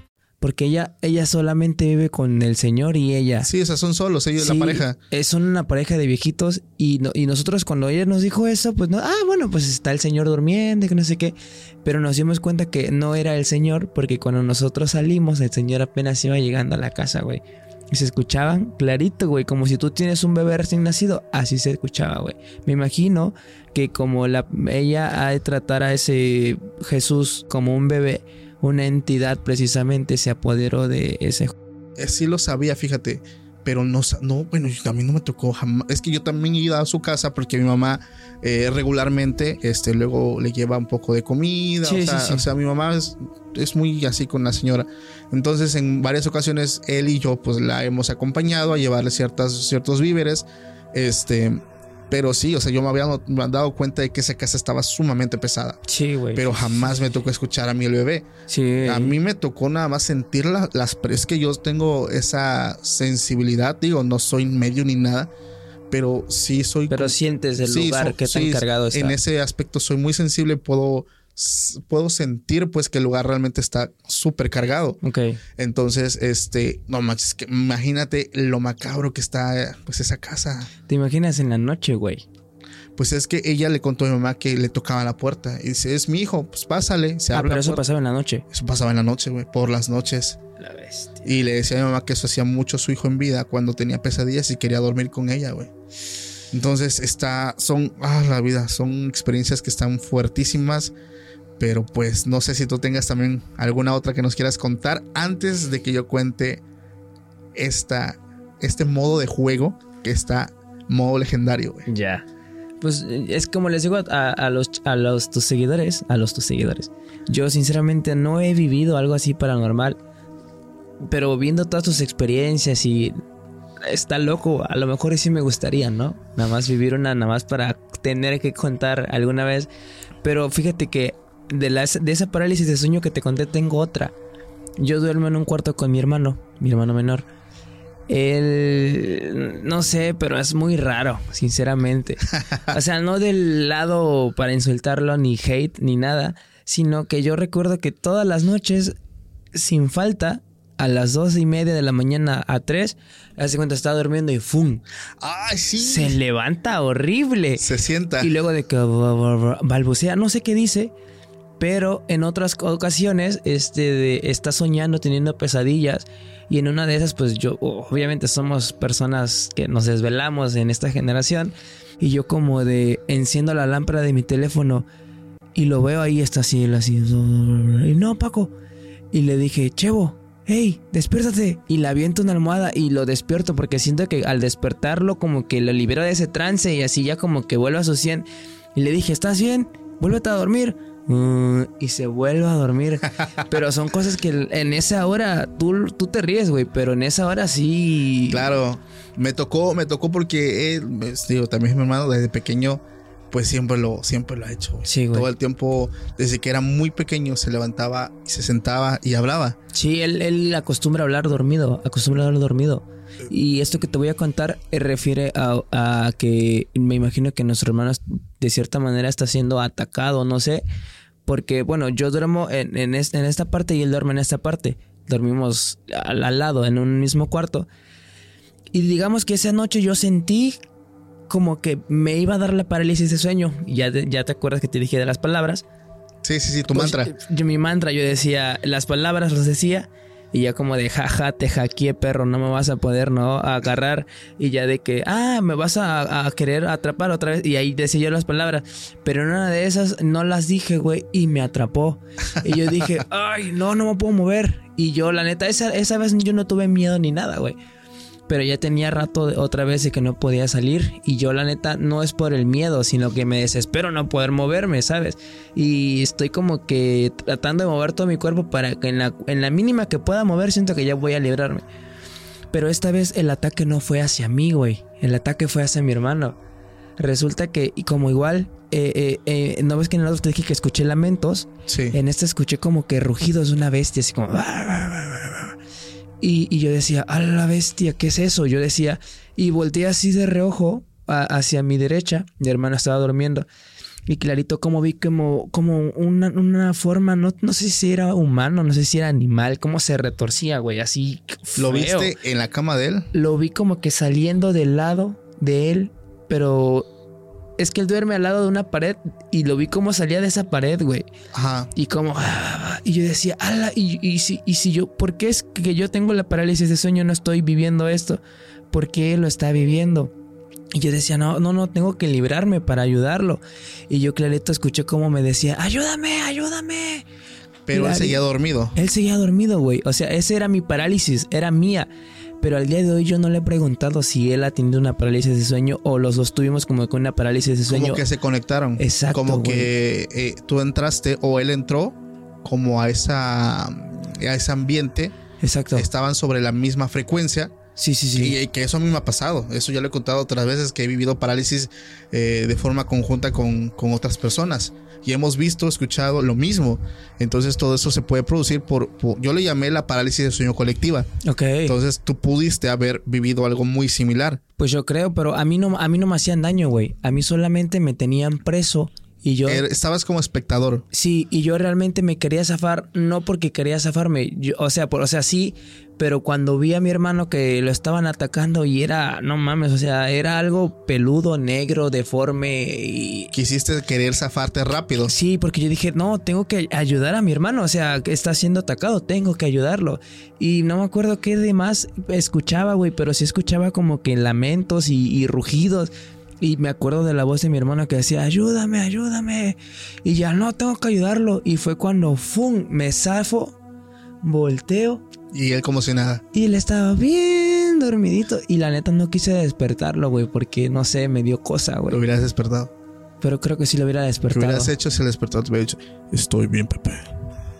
Porque ella, ella solamente vive con el señor y ella. Sí, o sea, son solos ellos, la Sí, pareja. eh, son una pareja de viejitos y, no- y nosotros cuando ella nos dijo eso, pues no, ah, bueno, pues está el señor durmiendo, que no sé qué. Pero nos dimos cuenta que no era el señor porque cuando nosotros salimos, el señor apenas iba llegando a la casa, güey. Y se escuchaban clarito, güey, como si tú tienes un bebé recién nacido, así se escuchaba, güey. Me imagino que como la, ella ha de tratar a ese Jesús como un bebé, una entidad precisamente se apoderó de ese Eh, Sí lo sabía, fíjate. Pero no, no, bueno, a mí no me tocó jamás. Es que yo también he ido a su casa porque mi mamá eh, regularmente, este, luego le lleva un poco de comida. Sí, o, sea, sí, sí. o sea, mi mamá es, es muy así con la señora. Entonces, en varias ocasiones, él y yo, pues la hemos acompañado a llevarle ciertas, ciertos víveres. Este, pero sí, o sea, yo me había dado cuenta de que esa casa estaba sumamente pesada. Sí, güey. Pero jamás me tocó escuchar a mí el bebé. Sí. A mí me tocó nada más sentir la- las... Es que yo tengo esa sensibilidad, digo, no soy medio ni nada, pero sí soy... Pero sientes el sí, lugar so- que tan sí, cargado está. En ese aspecto soy muy sensible, puedo, puedo sentir pues que el lugar realmente está súper cargado. Ok. Entonces, este, no manches, que imagínate lo macabro que está pues esa casa. ¿Te imaginas en la noche, güey? Pues es que ella le contó a mi mamá que le tocaba la puerta y dice, es mi hijo, pues pásale. Se Ah, abre pero la eso puerta. pasaba en la noche. Eso pasaba en la noche, güey, por las noches. La bestia. Y le decía a mi mamá que eso hacía mucho su hijo en vida cuando tenía pesadillas y quería dormir con ella, güey. Entonces está, son, ah, la vida, son experiencias que están fuertísimas. Pero pues no sé si tú tengas también alguna otra que nos quieras contar antes de que yo cuente esta, este modo de juego que está modo legendario, güey. Ya. Pues es como les digo a los, a los tus seguidores, a los tus seguidores. Yo sinceramente no he vivido algo así paranormal, pero viendo todas tus experiencias y está loco, a lo mejor sí me gustaría, ¿no? Nada más vivir una, nada más para tener que contar alguna vez. Pero fíjate que de, la, de esa parálisis de sueño que te conté tengo otra. Yo duermo en un cuarto con mi hermano, mi hermano menor. Él, no sé, pero es muy raro, sinceramente. O sea, no del lado para insultarlo, ni hate, ni nada, sino que yo recuerdo que todas las noches, sin falta, a las dos y media de la mañana a tres, hace cuenta estaba durmiendo y ¡fum! ¡Ay, sí! Se levanta horrible. Se sienta. Y luego de que balbucea, no sé qué dice, pero en otras ocasiones este está soñando, teniendo pesadillas. Y en una de esas, pues yo, obviamente somos personas que nos desvelamos en esta generación. Y yo como de enciendo la lámpara de mi teléfono y lo veo ahí, está así, así. Y no, Paco. Y le dije, Chevo, hey, despiértate. Y le aviento una almohada y lo despierto porque siento que al despertarlo como que lo libero de ese trance y así ya como que vuelve a su 100. Y le dije, ¿estás bien? Vuélvete a dormir. Mm, y se vuelve a dormir. pero son cosas que en esa hora tú, tú te ríes, güey, pero en esa hora sí. Claro, me tocó, me tocó porque él, pues, digo, también mi hermano desde pequeño, pues siempre lo, siempre lo ha hecho. güey. Sí, güey. Todo el tiempo, desde que era muy pequeño, se levantaba, y se sentaba y hablaba. Sí, él, él acostumbra a hablar dormido, acostumbra a hablar dormido. Y esto que te voy a contar eh, refiere a, a que me imagino que nuestro hermano de cierta manera está siendo atacado, no sé. Porque, bueno, yo duermo en, en, es- en esta parte y él duerme en esta parte. Dormimos al, al lado, en un mismo cuarto. Y digamos que esa noche yo sentí como que me iba a dar la parálisis de sueño. Y ya, ya te acuerdas que te dije de las palabras. Sí, sí, sí, tu Pues, mantra. Yo, mi mantra, yo decía, las palabras las decía. Y ya como de jaja, te hackeé, perro, no me vas a poder, ¿no? Agarrar. Y ya de que, ah, me vas a, a querer atrapar otra vez. Y ahí decía yo las palabras. Pero en una de esas no las dije, güey, y me atrapó. Y yo dije, ay, no, no me puedo mover. Y yo, la neta, esa, esa vez yo no tuve miedo ni nada, güey. Pero ya tenía rato de- otra vez de que no podía salir. Y yo, la neta, no es por el miedo, sino que me desespero no poder moverme, ¿sabes? Y estoy como que tratando de mover todo mi cuerpo para que en la, en la mínima que pueda mover, siento que ya voy a librarme. Pero esta vez el ataque no fue hacia mí, güey. El ataque fue hacia mi hermano. Resulta que, y como igual, eh, eh, eh, ¿no ves que en el otro te dije que escuché lamentos? Sí. En este escuché como que rugidos de una bestia, así como. Y, y yo decía, a la bestia, ¿qué es eso? Yo decía, y volteé así de reojo a- hacia mi derecha. Mi hermano estaba durmiendo. Y clarito, como vi como, como una, una forma, no, no sé si era humano, no sé si era animal, cómo se retorcía, güey, así. ¿Lo viste en la cama de él? Lo vi como que saliendo del lado de él, pero es que él duerme al lado de una pared y lo vi como salía de esa pared, güey. Ajá. Y como, ah, y yo decía, ala, y, y si, y si yo, ¿por qué es que yo tengo la parálisis de sueño, no estoy viviendo esto? ¿Por qué él lo está viviendo? Y yo decía, no, no, no, tengo que librarme para ayudarlo. Y yo clarito escuché como me decía, ayúdame, ayúdame. Pero él seguía dormido. Él seguía dormido, güey. O sea, esa era mi parálisis, era mía. Pero al día de hoy yo no le he preguntado si él ha tenido una parálisis de sueño o los dos tuvimos como que una parálisis de sueño. Como que se conectaron. Exacto, Como güey. que eh, tú entraste o él entró como a esa a ese ambiente. Exacto. Estaban sobre la misma frecuencia. Sí, sí, sí. Y que eso a mí me ha pasado. Eso ya lo he contado otras veces que he vivido parálisis eh, de forma conjunta con, con otras personas. Y hemos visto, escuchado lo mismo. Entonces todo eso se puede producir por, por- yo le llamé la parálisis de sueño colectiva. Ok. Entonces tú pudiste haber vivido algo muy similar. Pues yo creo, pero a mí no, a mí no me hacían daño, güey. A mí solamente me tenían preso Y yo... Er- Estabas como espectador. Sí, y yo realmente me quería zafar, no porque quería zafarme, yo- o sea, por, o sea, sí, pero cuando vi a mi hermano que lo estaban atacando y era, no mames, o sea, era algo peludo, negro, deforme y... Quisiste querer zafarte rápido. Sí, porque yo dije, no, tengo que ayudar a mi hermano, o sea, que está siendo atacado, tengo que ayudarlo. Y no me acuerdo qué demás escuchaba, güey, pero sí escuchaba como que lamentos y, y rugidos. Y me acuerdo de la voz de mi hermano que decía, ayúdame, ayúdame. Y ya no, tengo que ayudarlo. Y fue cuando, ¡fum!, me zafo, volteo Y él como si nada. y él estaba bien dormidito. Y la neta no quise despertarlo, güey, porque no sé, me dio cosa, Lo güey. hubieras despertado. Pero creo que sí lo hubiera Lo despertado. hubieras hecho si el despertador te hubiera dicho, estoy bien, Pepe.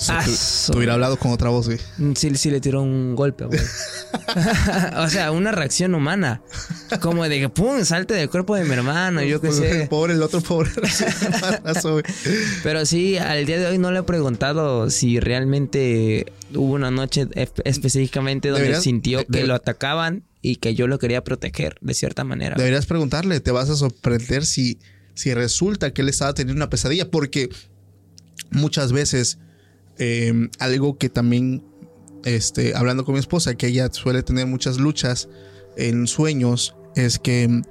Entonces, so- te hubiera hablado con otra voz, güey. Mm, Sí, sí le tiró un golpe, güey. o sea, una reacción humana. Como de que, pum, salte del cuerpo de mi hermano, yo qué El sé. pobre, el otro pobre. Pero sí, al día de hoy no le he preguntado si realmente hubo una noche espe- específicamente donde Deberías- sintió de- que de- lo atacaban y que yo lo quería proteger de cierta manera. Deberías preguntarle, te vas a sorprender si, si resulta que él estaba teniendo una pesadilla, porque muchas veces eh, algo que también, este, hablando con mi esposa, que ella suele tener muchas luchas en sueños, es que mm,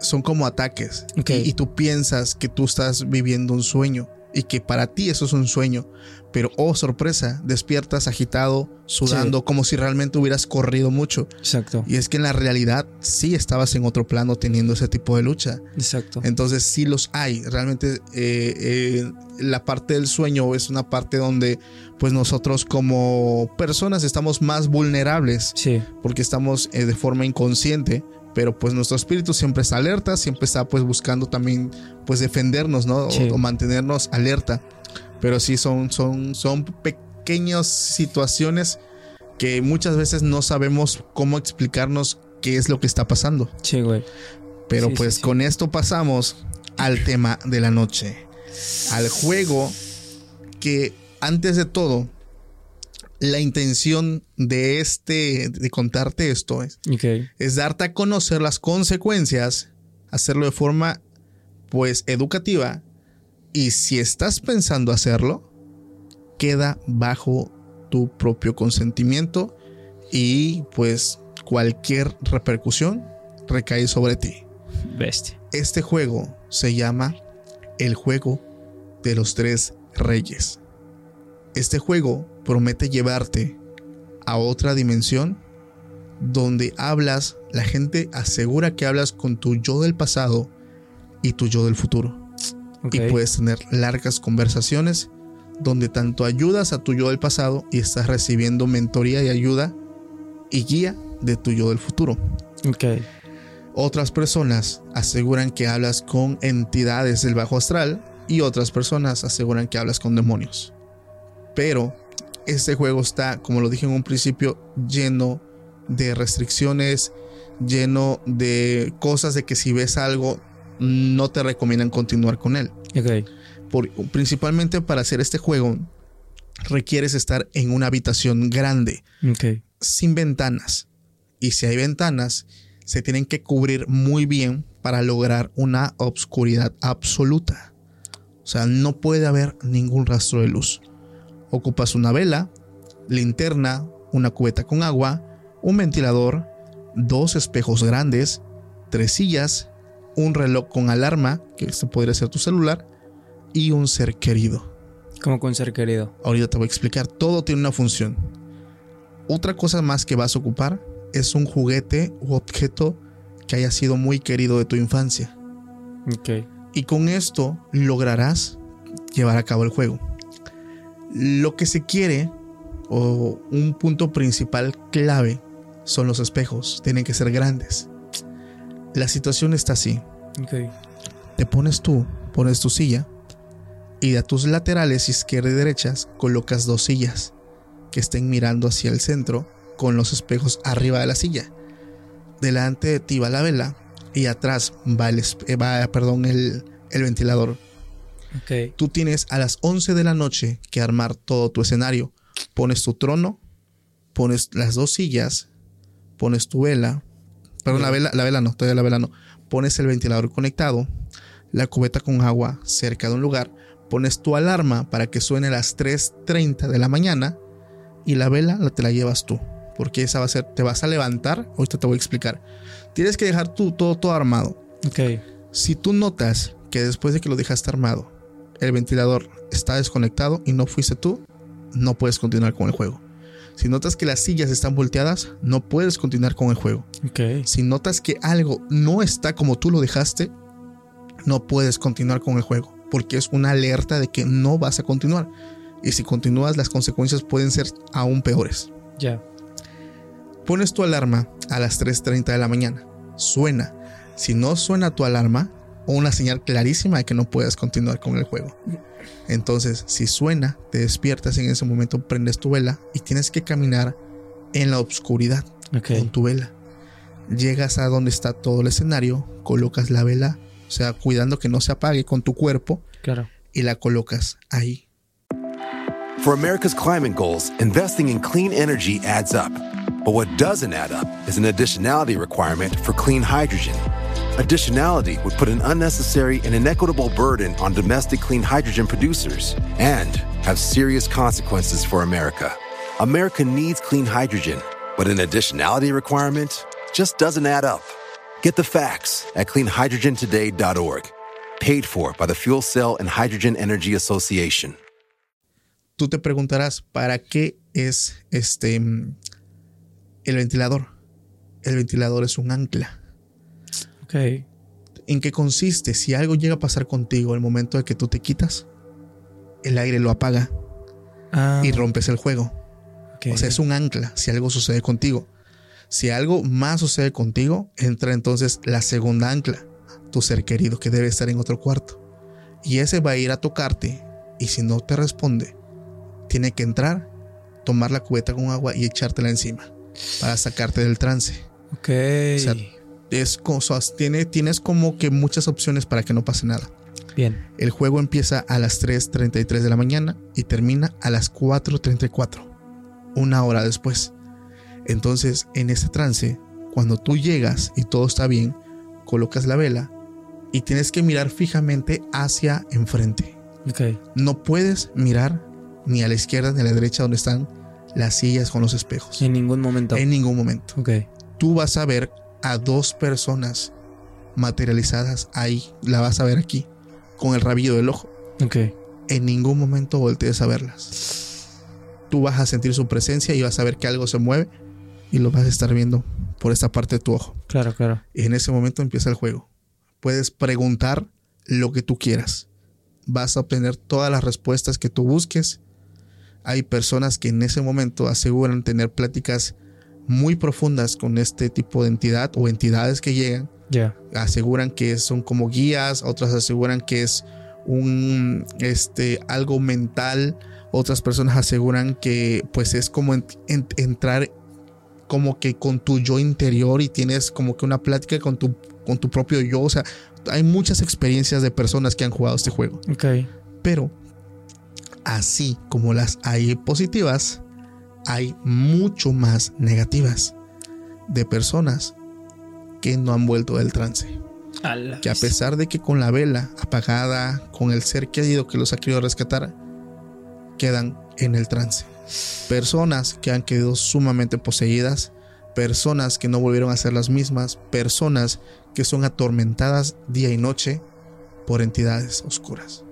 son como ataques. Y tú piensas que tú estás viviendo un sueño y que para ti eso es un sueño, pero oh sorpresa, despiertas agitado, sudando, como si realmente hubieras corrido mucho. Exacto, Y es que en la realidad sí estabas en otro plano teniendo ese tipo de lucha. exacto. Entonces sí los hay. Realmente eh, eh, la parte del sueño es una parte donde pues nosotros como personas estamos más vulnerables Sí, porque estamos eh, de forma inconsciente. Pero pues nuestro espíritu siempre está alerta, siempre está pues buscando también pues defendernos, ¿no? O-. O, mantenernos alerta. Pero sí son, son, son pequeñas situaciones que muchas veces no sabemos cómo explicarnos qué es lo que está pasando. sí, güey. Pero Sí, pues sí. con esto pasamos al tema de la noche. Al juego que antes de todo, la intención de este, de contarte esto es, es darte a conocer las consecuencias, hacerlo de forma pues educativa y si estás pensando hacerlo, queda bajo tu propio consentimiento y pues cualquier repercusión recae sobre ti. bestia. Este juego se llama el juego de los tres reyes. Este juego promete llevarte a otra dimensión donde hablas, la gente asegura que hablas con tu yo del pasado y tu yo del futuro. Y puedes tener largas conversaciones donde tanto ayudas a tu yo del pasado y estás recibiendo mentoría y ayuda y guía de tu yo del futuro. ok, Otras personas aseguran que hablas con entidades del bajo astral y otras personas aseguran que hablas con demonios. Pero este juego está, como lo dije en un principio, lleno de restricciones, lleno de cosas de que si ves algo no te recomiendan continuar con él. ok. Por- principalmente para hacer este juego requieres estar en una habitación grande sin ventanas. Y si hay ventanas, se tienen que cubrir muy bien para lograr una obscuridad absoluta. O sea, no puede haber ningún rastro de luz. Ocupas una vela, linterna, una cubeta con agua, un ventilador, dos espejos grandes, tres sillas, un reloj con alarma, que este podría ser tu celular, y un ser querido. como con ser querido. Ahorita te voy a explicar. Todo tiene una función. Otra cosa más que vas a ocupar es un juguete u objeto que haya sido muy querido de tu infancia. Ok, Y con esto lograrás llevar a cabo el juego. Lo que se quiere, o un punto principal clave, son los espejos. Tienen que ser grandes. La situación está así. ok, Te pones tú, pones tu silla y a tus laterales izquierda y derechas colocas dos sillas que estén mirando hacia el centro con los espejos arriba de la silla. Delante de ti va la vela y atrás va el, eh, va, perdón, el, el ventilador. ok. Tú tienes a las 11 de la noche que armar todo tu escenario. Pones tu trono, pones las dos sillas, pones tu vela. Perdón, la vela, la vela no, todavía la vela no. Pones el ventilador conectado, la cubeta con agua cerca de un lugar, pones tu alarma para que suene a las 3.30 de la mañana y la vela la te la llevas tú, porque esa va a ser, te vas a levantar, ahorita te voy a explicar. Tienes que dejar tú todo, todo armado. Ok. Si tú notas que después de que lo dejaste armado, el ventilador está desconectado y no fuiste tú, no puedes continuar con el juego. Si notas que las sillas están volteadas, no puedes continuar con el juego. Ok. Si notas que algo no está como tú lo dejaste, no puedes continuar con el juego, porque es una alerta de que no vas a continuar. Y si continúas, las consecuencias pueden ser aún peores. Ya. Pones tu alarma a las 3.30 de la mañana. Suena. Si no suena tu alarma, una señal clarísima de que no puedes continuar con el juego. Entonces, si suena, te despiertas en ese momento, prendes tu vela y tienes que caminar en la oscuridad con tu vela. Llegas a donde está todo el escenario, colocas la vela, o sea, cuidando que no se apague con tu cuerpo Claro. y la colocas ahí. For America's climate goals, investing in clean energy adds up. But what doesn't add up is an additionality requirement for clean hydrogen. Additionality would put an unnecessary and inequitable burden on domestic clean hydrogen producers and have serious consequences for America. America needs clean hydrogen, but an additionality requirement just doesn't add up. Get the facts at cleanhydrogentoday.org. Paid for by the Fuel Cell and Hydrogen Energy Association. Tú te preguntarás, ¿para qué es este el ventilador? El ventilador es un ancla. Ok. ¿En qué consiste? Si algo llega a pasar contigo el momento de que tú te quitas, el aire lo apaga Ah, y rompes el juego. ok. O sea, es un ancla si algo sucede contigo. Si algo más sucede contigo, entra entonces la segunda ancla, tu ser querido que debe estar en otro cuarto. Y ese va a ir a tocarte y si no te responde, tiene que entrar, tomar la cubeta con agua y echártela encima para sacarte del trance. Ok. O sea, es cosas, tiene, tienes como que muchas opciones para que no pase nada. Bien. El juego empieza a las 3.33 de la mañana y termina a las 4.34, una hora después. Entonces, en ese trance, cuando tú llegas y todo está bien, colocas la vela y tienes que mirar fijamente hacia enfrente. Ok. No puedes mirar ni a la izquierda ni a la derecha donde están las sillas con los espejos. En ningún momento. En ningún momento. Ok. Tú vas a ver a dos personas materializadas ahí. La vas a ver aquí, con el rabillo del ojo Ok. en ningún momento voltees a verlas. Tú vas a sentir su presencia y vas a ver que algo se mueve y lo vas a estar viendo por esta parte de tu ojo. Claro, claro. Y en ese momento empieza el juego. Puedes preguntar lo que tú quieras. Vas a obtener todas las respuestas que tú busques. Hay personas que en ese momento aseguran tener pláticas muy profundas con este tipo de entidad o entidades que llegan Ya. aseguran que son como guías, otras aseguran que es un este algo mental, otras personas aseguran que pues es como en- en- entrar como que con tu yo interior y tienes como que una plática con tu con tu propio yo, o sea, hay muchas experiencias de personas que han jugado este juego, Ok. pero así como las hay positivas, hay mucho más negativas de personas que no han vuelto del trance A que a pesar de que con la vela apagada, con el ser querido que los ha querido rescatar, quedan en el trance. Personas que han quedado sumamente poseídas, personas que no volvieron a ser las mismas, personas que son atormentadas día y noche por entidades oscuras.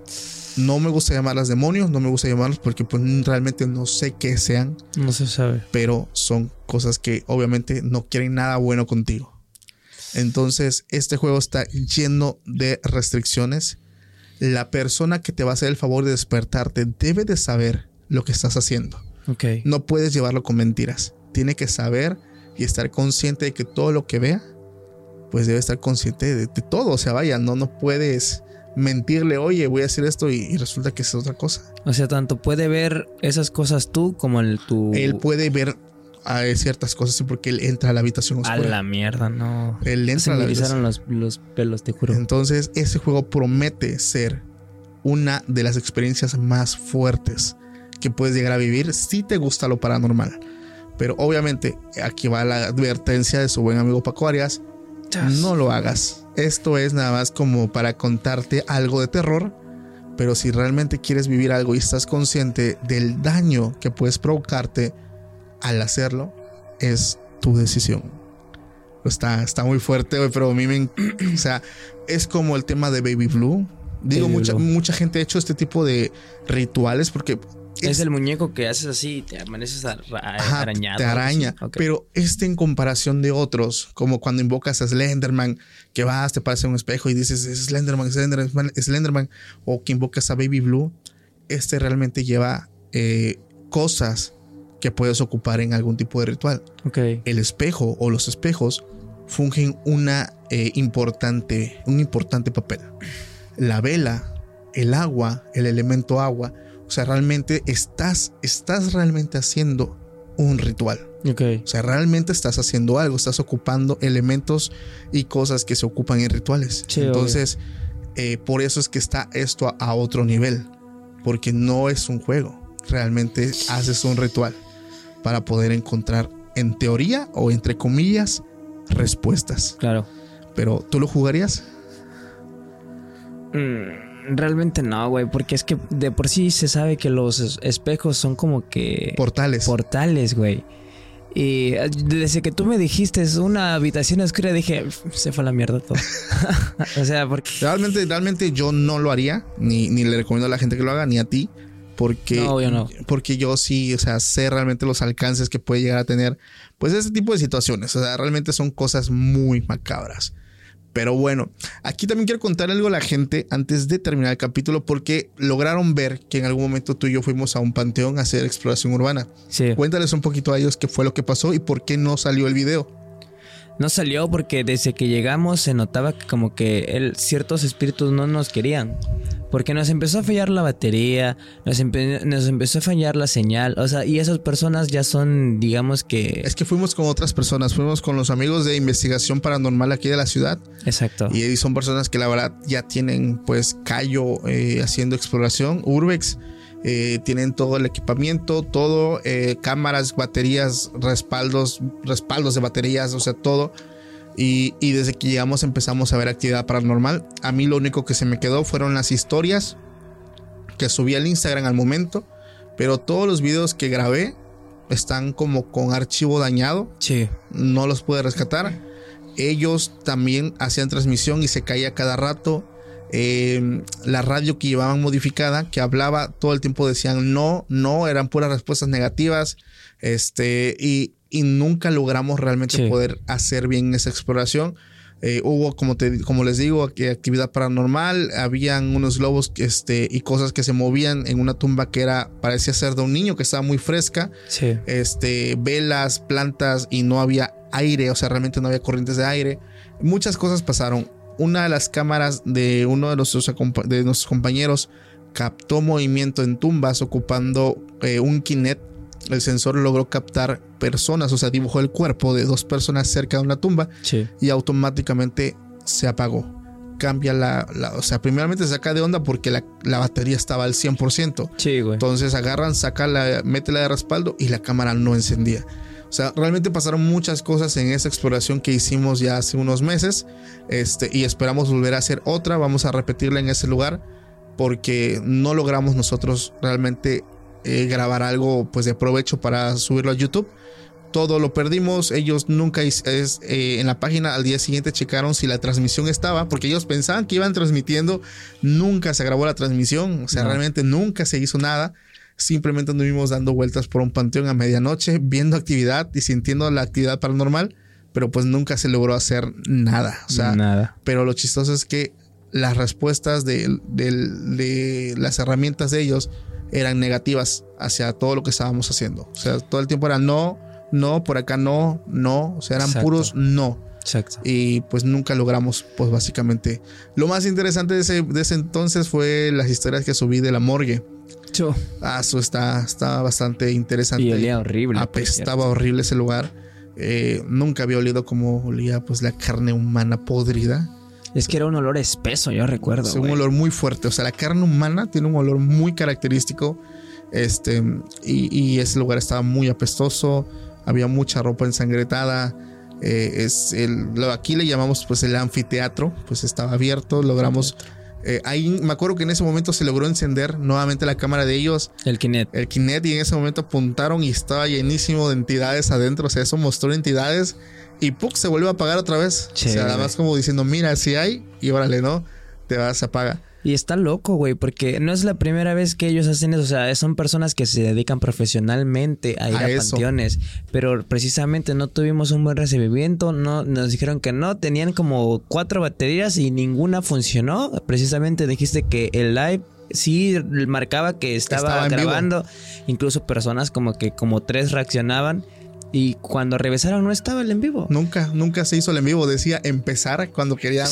No me gusta llamarlas demonios, no me gusta llamarlos porque pues, realmente no sé qué sean, No se sabe. pero son cosas que obviamente no quieren nada bueno contigo. Entonces, este juego está lleno de restricciones. La persona que te va a hacer el favor de despertarte debe de saber lo que estás haciendo. Ok. No puedes llevarlo con mentiras. Tiene que saber y estar consciente de que todo lo que vea, pues debe estar consciente de, de todo. O sea, vaya, no, no puedes mentirle, oye, voy a hacer esto y, y resulta que es otra cosa. O sea, tanto puede ver esas cosas tú como el tu. Él puede ver ah, ciertas cosas porque él entra a la habitación A la mierda, no. Él entra Se a la habitación. los, los pelos, te juro. Entonces, ese juego promete ser una de las experiencias más fuertes que puedes llegar a vivir si te gusta lo paranormal. Pero obviamente, aquí va la advertencia de su buen amigo Paco Arias. No lo hagas. Esto es nada más como para contarte algo de terror, pero si realmente quieres vivir algo y estás consciente del daño que puedes provocarte al hacerlo, es tu decisión. Está, está muy fuerte, pero a mí me... O sea, es como el tema de Baby Blue. Digo, Baby mucha, Blue. mucha gente ha hecho este tipo de rituales porque... Es, el muñeco que haces así y te amaneces Ajá, arañado. te araña. Pero este en comparación de otros, como cuando invocas a Slenderman, que vas, te paras en un espejo y dices es Slenderman, Slenderman, Slenderman, o que invocas a Baby Blue, este realmente lleva eh, cosas que puedes ocupar en algún tipo de ritual. El espejo o los espejos fungen una eh, importante, un importante papel. La vela, el agua, el elemento agua, o sea, realmente estás, estás realmente haciendo un ritual. Ok. O sea, realmente estás haciendo algo, estás ocupando elementos y cosas que se ocupan en rituales. Sí, Entonces, eh, por eso es que está esto a, a otro nivel, porque no es un juego, realmente haces un ritual para poder encontrar, en teoría o entre comillas, respuestas. Claro. Pero, ¿tú lo jugarías? Mm, realmente no, güey, porque es que de por sí se sabe que los es- espejos son como que Portales. portales, güey. Y eh, desde que tú me dijiste es una habitación oscura, dije, se fue a la mierda todo. o sea, porque... Realmente, realmente yo no lo haría, ni, ni le recomiendo a la gente que lo haga, ni a ti, porque, No, yo no. porque yo sí, o sea, sé realmente los alcances que puede llegar a tener, pues ese tipo de situaciones, o sea, realmente son cosas muy macabras. Pero bueno, aquí también quiero contar algo a la gente antes de terminar el capítulo, porque lograron ver que en algún momento tú y yo fuimos a un panteón a hacer exploración urbana. Sí. Cuéntales un poquito a ellos qué fue lo que pasó y por qué no salió el video. No salió porque desde que llegamos se notaba que como que el, ciertos espíritus no nos querían. Porque nos empezó a fallar la batería, nos, empe- nos empezó a fallar la señal. O sea, y esas personas ya son, digamos que... Es que fuimos con otras personas, fuimos con los amigos de investigación paranormal aquí de la ciudad. Exacto. Y son personas que la verdad ya tienen pues callo eh, haciendo exploración. Urbex eh, tienen todo el equipamiento, todo, eh, cámaras, baterías, respaldos, respaldos de baterías, o sea, todo. Y, y desde que llegamos empezamos a ver actividad paranormal. A mí lo único que se me quedó fueron las historias que subí al Instagram al momento. Pero todos los videos que grabé están como con archivo dañado Sí. no los pude rescatar. Ellos también hacían transmisión y se caía cada rato. Eh, la radio que llevaban modificada, que hablaba todo el tiempo, decían no, no, eran puras respuestas negativas. Este, y, y nunca logramos realmente Sí. poder hacer bien esa exploración. Eh, hubo, como, te, como les digo, actividad paranormal. Habían unos globos este, y cosas que se movían en una tumba que era, parecía ser de un niño que estaba muy fresca Sí. este, velas, plantas y no había aire, o sea, realmente no había corrientes de aire. Muchas cosas pasaron. Una de las cámaras de uno de nuestros, de nuestros compañeros captó movimiento en tumbas ocupando eh, un Kinect. El sensor logró captar personas, o sea, dibujó el cuerpo de dos personas cerca de una tumba Sí. y automáticamente se apagó. Cambia la, la- o sea, primeramente se saca de onda porque la, la batería estaba al 100%. Sí, güey. Entonces agarran, saca la, mete la de respaldo y la cámara no encendía. O sea, realmente pasaron muchas cosas en esa exploración que hicimos ya hace unos meses. Este, y esperamos volver a hacer otra. Vamos a repetirla en ese lugar. Porque no logramos nosotros realmente eh, grabar algo pues de provecho para subirlo a YouTube. Todo lo perdimos. Ellos nunca es, eh, en la página al día siguiente checaron si la transmisión estaba. Porque ellos pensaban que iban transmitiendo. Nunca se grabó la transmisión. O sea, No. realmente nunca se hizo nada. Simplemente anduvimos dando vueltas por un panteón a medianoche, viendo actividad y sintiendo la actividad paranormal, pero pues nunca se logró hacer nada. O sea, Nada. pero lo chistoso es que las respuestas de, del- de las herramientas de ellos eran negativas hacia todo lo que estábamos haciendo. O sea, todo el tiempo era no, no, por acá no, no. O sea, eran Exacto. puros no Exacto. y pues nunca logramos pues básicamente. Lo más interesante de ese, de ese entonces fue las historias que subí de la morgue. Cho. ah eso está, está bastante interesante. Y olía horrible. apestaba horrible ese lugar. Eh, nunca había olido como olía pues la carne humana podrida. Es que era un olor espeso, yo recuerdo. es un olor muy fuerte. O sea la carne humana tiene un olor muy característico. Este y, y ese lugar estaba muy apestoso. Había mucha ropa ensangretada Eh, es el, aquí le llamamos pues el anfiteatro, pues estaba abierto, logramos... eh, ahí me acuerdo que en ese momento se logró encender nuevamente la cámara de ellos, El Kinect. el Kinect, y en ese momento apuntaron y estaba llenísimo de entidades adentro, o sea, eso mostró entidades y ¡puc! se vuelve a apagar otra vez. o sea, Chévere. nada más como diciendo, mira, si hay, y órale, ¿no? Te vas, se apaga. Y está loco, güey, porque no es la primera vez que ellos hacen eso. O sea, son personas que se dedican profesionalmente a ir A a, panteones. Pero precisamente no tuvimos un buen recibimiento. No, nos dijeron que no. Tenían como cuatro baterías y ninguna funcionó. Precisamente dijiste que el live sí marcaba que estaba, Estaba grabando. Incluso personas como que como tres reaccionaban. Y cuando revisaron no estaba el en vivo. Nunca, nunca se hizo el en vivo. Decía empezar cuando querían.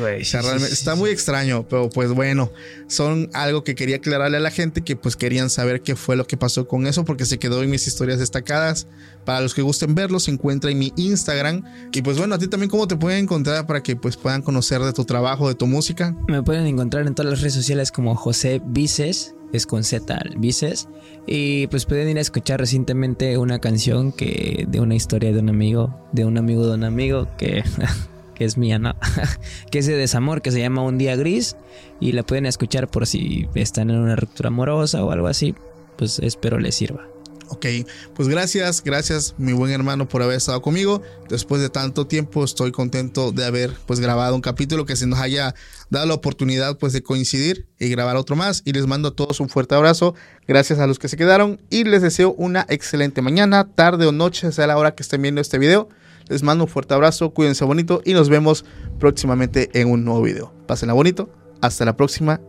güey. Sea, realmente está muy extraño, pero pues bueno, son algo que quería aclararle a la gente que pues querían saber qué fue lo que pasó con eso porque se quedó en mis historias destacadas. Para los que gusten verlo, se encuentra en mi Instagram. Y pues bueno, a ti también cómo te pueden encontrar para que pues puedan conocer de tu trabajo, de tu música. Me pueden encontrar en todas las redes sociales como José Vices, es con Z, Vices. Y pues pueden ir a escuchar recientemente una canción que de una historia de un amigo, de un amigo de un amigo que, que es mía, ¿no? que es de desamor, que se llama Un Día Gris. Y la pueden escuchar por si están en una ruptura amorosa o algo así. Pues espero les sirva. Ok, pues gracias, gracias mi buen hermano por haber estado conmigo. Después de tanto tiempo estoy contento de haber pues grabado un capítulo que se nos haya dado la oportunidad pues de coincidir y grabar otro más. Y les mando a todos un fuerte abrazo. Gracias a los que se quedaron y les deseo una excelente mañana, tarde o noche, sea la hora que estén viendo este video. Les mando un fuerte abrazo, cuídense bonito y nos vemos próximamente en un nuevo video. Pásenla bonito, hasta la próxima,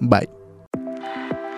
bye.